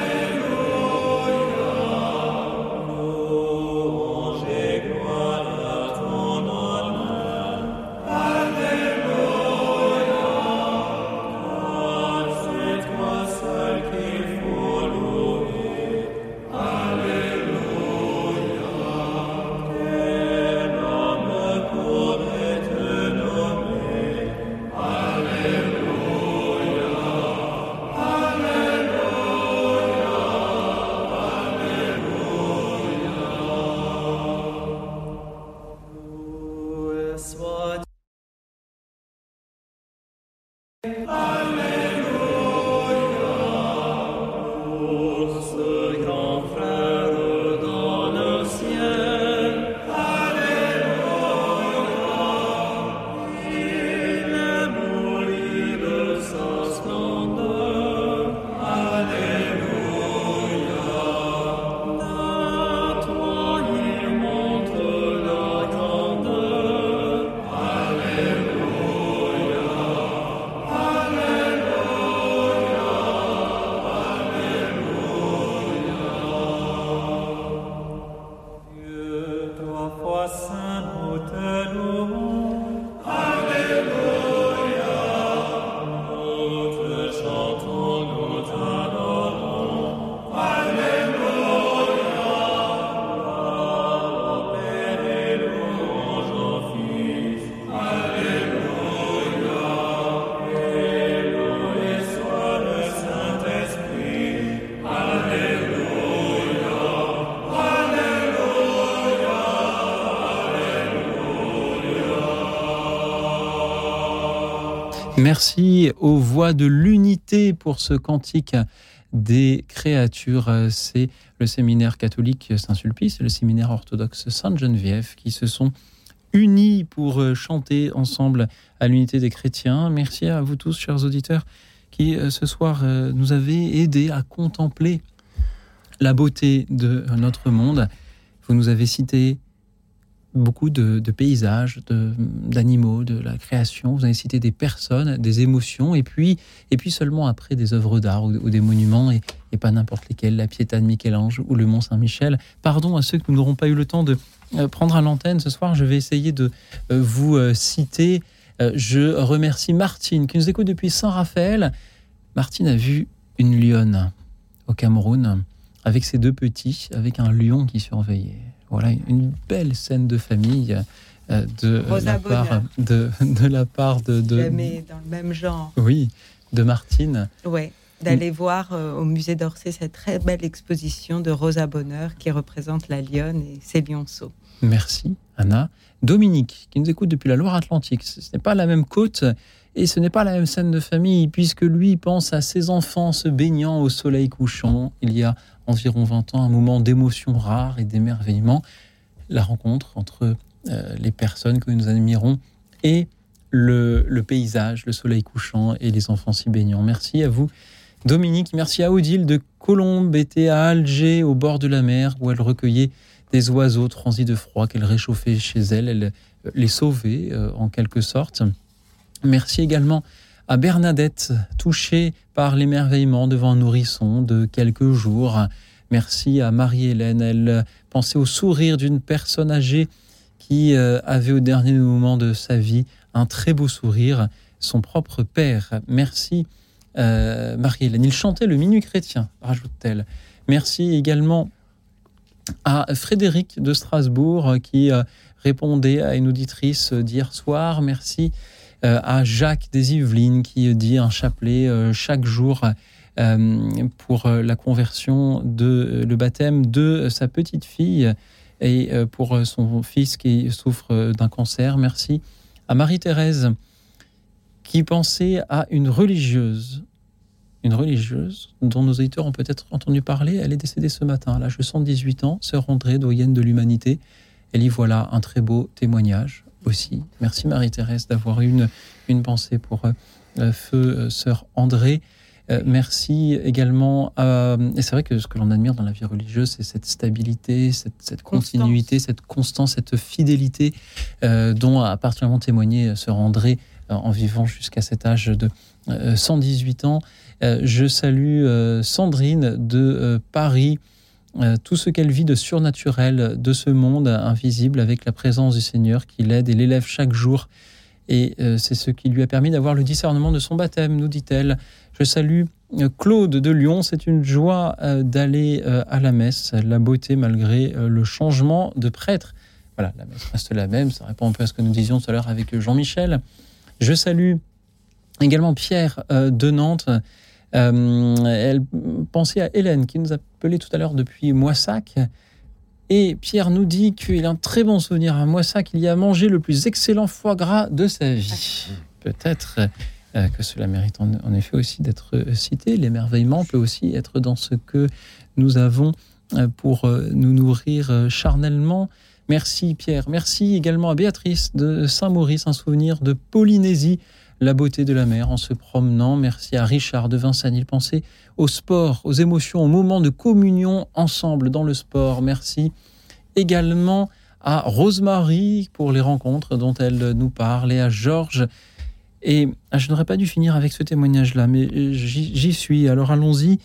Merci aux voix de l'unité pour ce cantique des créatures. C'est le séminaire catholique Saint-Sulpice et le séminaire orthodoxe Sainte-Geneviève qui se sont unis pour chanter ensemble à l'unité des chrétiens. Merci à vous tous, chers auditeurs, qui ce soir nous avez aidés à contempler la beauté de notre monde. Vous nous avez cité beaucoup de, paysages, d'animaux, de, la création. Vous avez cité des personnes, des émotions, et puis, et puis seulement après des œuvres d'art ou, des monuments, et, pas n'importe lesquels, la Pietà de Michel-Ange ou le Mont Saint-Michel. Pardon à ceux que nous n'aurons pas eu le temps de euh, prendre à l'antenne ce soir. Je vais essayer de euh, vous euh, citer. Je remercie Martine qui nous écoute depuis Saint-Raphaël. Martine a vu une lionne au Cameroun avec ses deux petits, avec un lion qui surveillait. Voilà une belle scène de famille euh, de, la part, de, de, la part de, de dans le même genre. Oui, de Martine. Oui, d'aller voir euh, au musée d'Orsay cette très belle exposition de Rosa Bonheur qui représente la lionne et ses lionceaux. Merci Anna. Dominique, qui nous écoute depuis la Loire-Atlantique. Ce n'est pas la même côte et ce n'est pas la même scène de famille, puisque lui pense à ses enfants se baignant au soleil couchant. Il y a environ 20 ans, un moment d'émotion rare et d'émerveillement, la rencontre entre euh, les personnes que nous admirons et le, paysage, le soleil couchant et les enfants s'y baignant. Merci à vous, Dominique. Merci à Odile de Colombe, était à Alger, au bord de la mer, où elle recueillait des oiseaux transis de froid qu'elle réchauffait chez elle. Elle les sauvait euh, en quelque sorte. Merci également à Bernadette, touchée par l'émerveillement devant un nourrisson de quelques jours. Merci à Marie-Hélène, elle pensait au sourire d'une personne âgée qui euh, avait au dernier moment de sa vie un très beau sourire, son propre père. Merci euh, Marie-Hélène. Il chantait le minuit chrétien, rajoute-t-elle. Merci également à Frédéric de Strasbourg qui euh, répondait à une auditrice d'hier soir. Merci à Jacques des Yvelines qui dit un chapelet euh, chaque jour euh, pour la conversion de le baptême de sa petite fille et pour son fils qui souffre d'un cancer. Merci à Marie-Thérèse qui pensait à une religieuse, une religieuse dont nos auditeurs ont peut-être entendu parler. Elle est décédée ce matin à l'âge de 118 ans, sœur André, doyenne de l'humanité. Elle y voilà un très beau témoignage aussi. Merci Marie-Thérèse d'avoir une, une pensée pour euh, feu euh, sœur André. Euh, merci également à... Et c'est vrai que ce que l'on admire dans la vie religieuse, c'est cette stabilité, cette, continuité, cette constance, cette fidélité dont a particulièrement témoigné sœur André en vivant jusqu'à cet âge de 118 ans. je salue Sandrine de Paris euh, tout ce qu'elle vit de surnaturel de ce monde invisible avec la présence du Seigneur qui l'aide et l'élève chaque jour. Et euh, c'est ce qui lui a permis d'avoir le discernement de son baptême, nous dit-elle. Je salue euh, Claude de Lyon. C'est une joie d'aller à la messe, la beauté malgré le changement de prêtre. Voilà, la messe reste la même. Ça répond un peu à ce que nous disions tout à l'heure avec Jean-Michel. Je salue également Pierre de Nantes. Elle pensait à Hélène qui nous a appelé tout à l'heure depuis Moissac. Et Pierre nous dit qu'il a un très bon souvenir à Moissac. Il y a mangé le plus excellent foie gras de sa vie. Peut-être euh, que cela mérite en, effet aussi d'être euh, cité. L'émerveillement peut aussi être dans ce que nous avons euh, pour nous nourrir charnellement. Merci Pierre. Merci également à Béatrice de Saint-Maurice, un souvenir de Polynésie la beauté de la mer en se promenant. Merci à Richard de Vincennes. Il pensait au sport, aux émotions, aux moments de communion ensemble dans le sport. Merci également à Rosemary pour les rencontres dont elle nous parle et à Georges. Et ah, je n'aurais pas dû finir avec ce témoignage-là, mais j'y suis. Alors allons-y.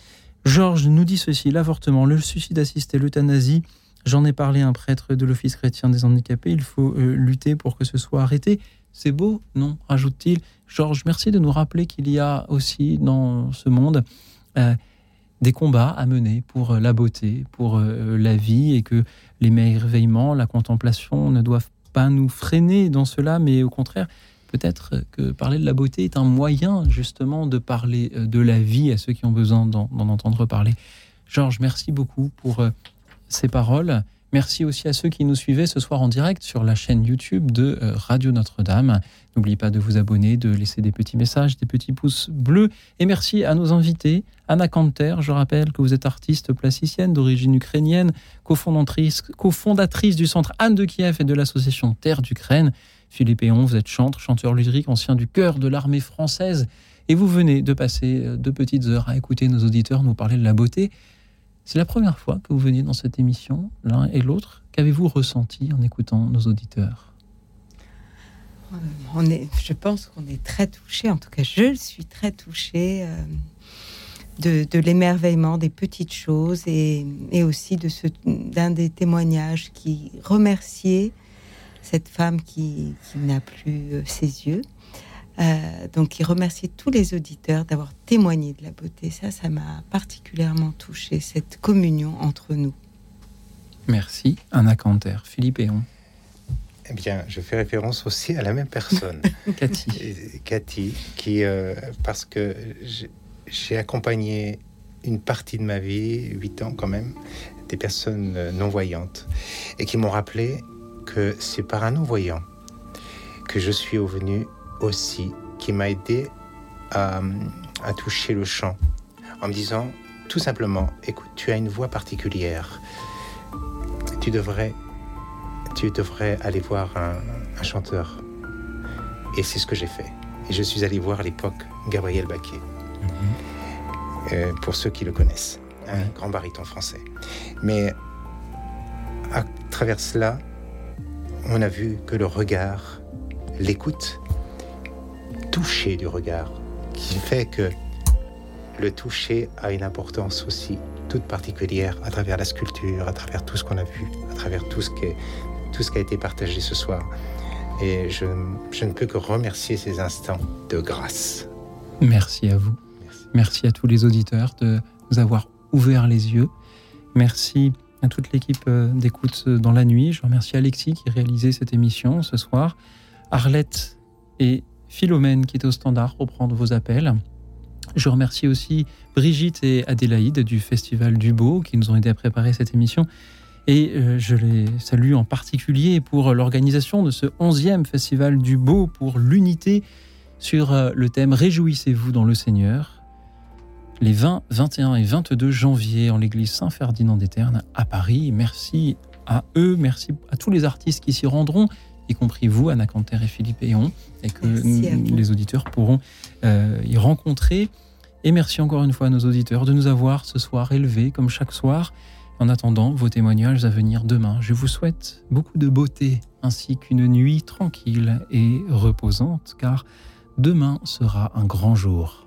Georges nous dit ceci l'avortement, le suicide assisté, l'euthanasie. J'en ai parlé à un prêtre de l'Office chrétien des handicapés. Il faut euh, lutter pour que ce soit arrêté. C'est beau, non ajoute-t-il. Georges, merci de nous rappeler qu'il y a aussi dans ce monde euh, des combats à mener pour euh, la beauté, pour euh, la vie, et que l'émerveillement, la contemplation ne doivent pas nous freiner dans cela, mais au contraire, peut-être que parler de la beauté est un moyen justement de parler de la vie à ceux qui ont besoin d'en entendre parler. Georges, merci beaucoup pour ces paroles. Merci aussi à ceux qui nous suivaient ce soir en direct sur la chaîne YouTube de euh, Radio Notre-Dame. N'oubliez pas de vous abonner, de laisser des petits messages, des petits pouces bleus. Et merci à nos invités. Anna Kanter, je rappelle que vous êtes artiste plasticienne d'origine ukrainienne, cofondatrice, cofondatrice du centre Anne de Kiev et de l'association Terre d'Ukraine. Philippe Eon, vous êtes chanteur, chanteur lyrique, ancien du chœur de l'armée française. Et vous venez de passer euh, deux petites heures à écouter nos auditeurs nous parler de la beauté c'est la première fois que vous veniez dans cette émission, l'un et l'autre. Qu'avez-vous ressenti en écoutant nos auditeurs? Euh, on est, Je pense qu'on est très touché, en tout cas je suis très touchée euh, de, l'émerveillement des petites choses et, aussi de ce, d'un des témoignages qui remerciait cette femme qui, qui n'a plus euh, ses yeux euh, donc, il remerciait tous les auditeurs d'avoir témoigné de la beauté. Ça, ça m'a particulièrement touché, cette communion entre nous. Merci, Anna Canter. Philippe Eon. Eh bien, je fais référence aussi à la même personne, Cathy. Cathy, qui, euh, parce que j'ai accompagné une partie de ma vie, huit ans quand même, des personnes euh, non-voyantes, et qui m'ont rappelé que c'est par un non-voyant que je suis venu aussi qui m'a aidé à, toucher le chant en me disant tout simplement écoute, tu as une voix particulière. Tu devrais, tu devrais aller voir un, chanteur. Et c'est ce que j'ai fait. Et je suis allé voir à l'époque Gabriel Baquet, mhm. euh, pour ceux qui le connaissent, un grand baryton français. Mais à travers cela, on a vu que le regard, l'écoute, toucher du regard, qui fait que le toucher a une importance aussi toute particulière à travers la sculpture, à travers tout ce qu'on a vu, à travers tout ce, qui, tout ce qui a été partagé ce soir. Et je, je, ne peux que remercier ces instants de grâce. Merci à vous. Merci, à tous les auditeurs de nous avoir ouvert les yeux. Merci à toute l'équipe euh, d'écoute dans la nuit. Je remercie Alexis qui réalisait cette émission ce soir, Arlette et Philomène qui est au standard pour prendre vos appels. Je remercie aussi Brigitte et Adélaïde du Festival du Beau qui nous ont aidé à préparer cette émission. Et euh, je les salue en particulier pour l'organisation de ce 11e Festival du Beau pour l'unité sur euh, le thème Réjouissez-vous dans le Seigneur. Les 20, 21 et 22 janvier en l'église Saint-Ferdinand d'Eterne à Paris. Merci à eux, merci à tous les artistes qui s'y rendront y compris vous, Anna Canter et Philippe Eon, et que les auditeurs pourront euh, y rencontrer. Et merci encore une fois à nos auditeurs de nous avoir ce soir élevés, comme chaque soir. En attendant vos témoignages à venir demain, je vous souhaite beaucoup de beauté ainsi qu'une nuit tranquille et reposante, car demain sera un grand jour.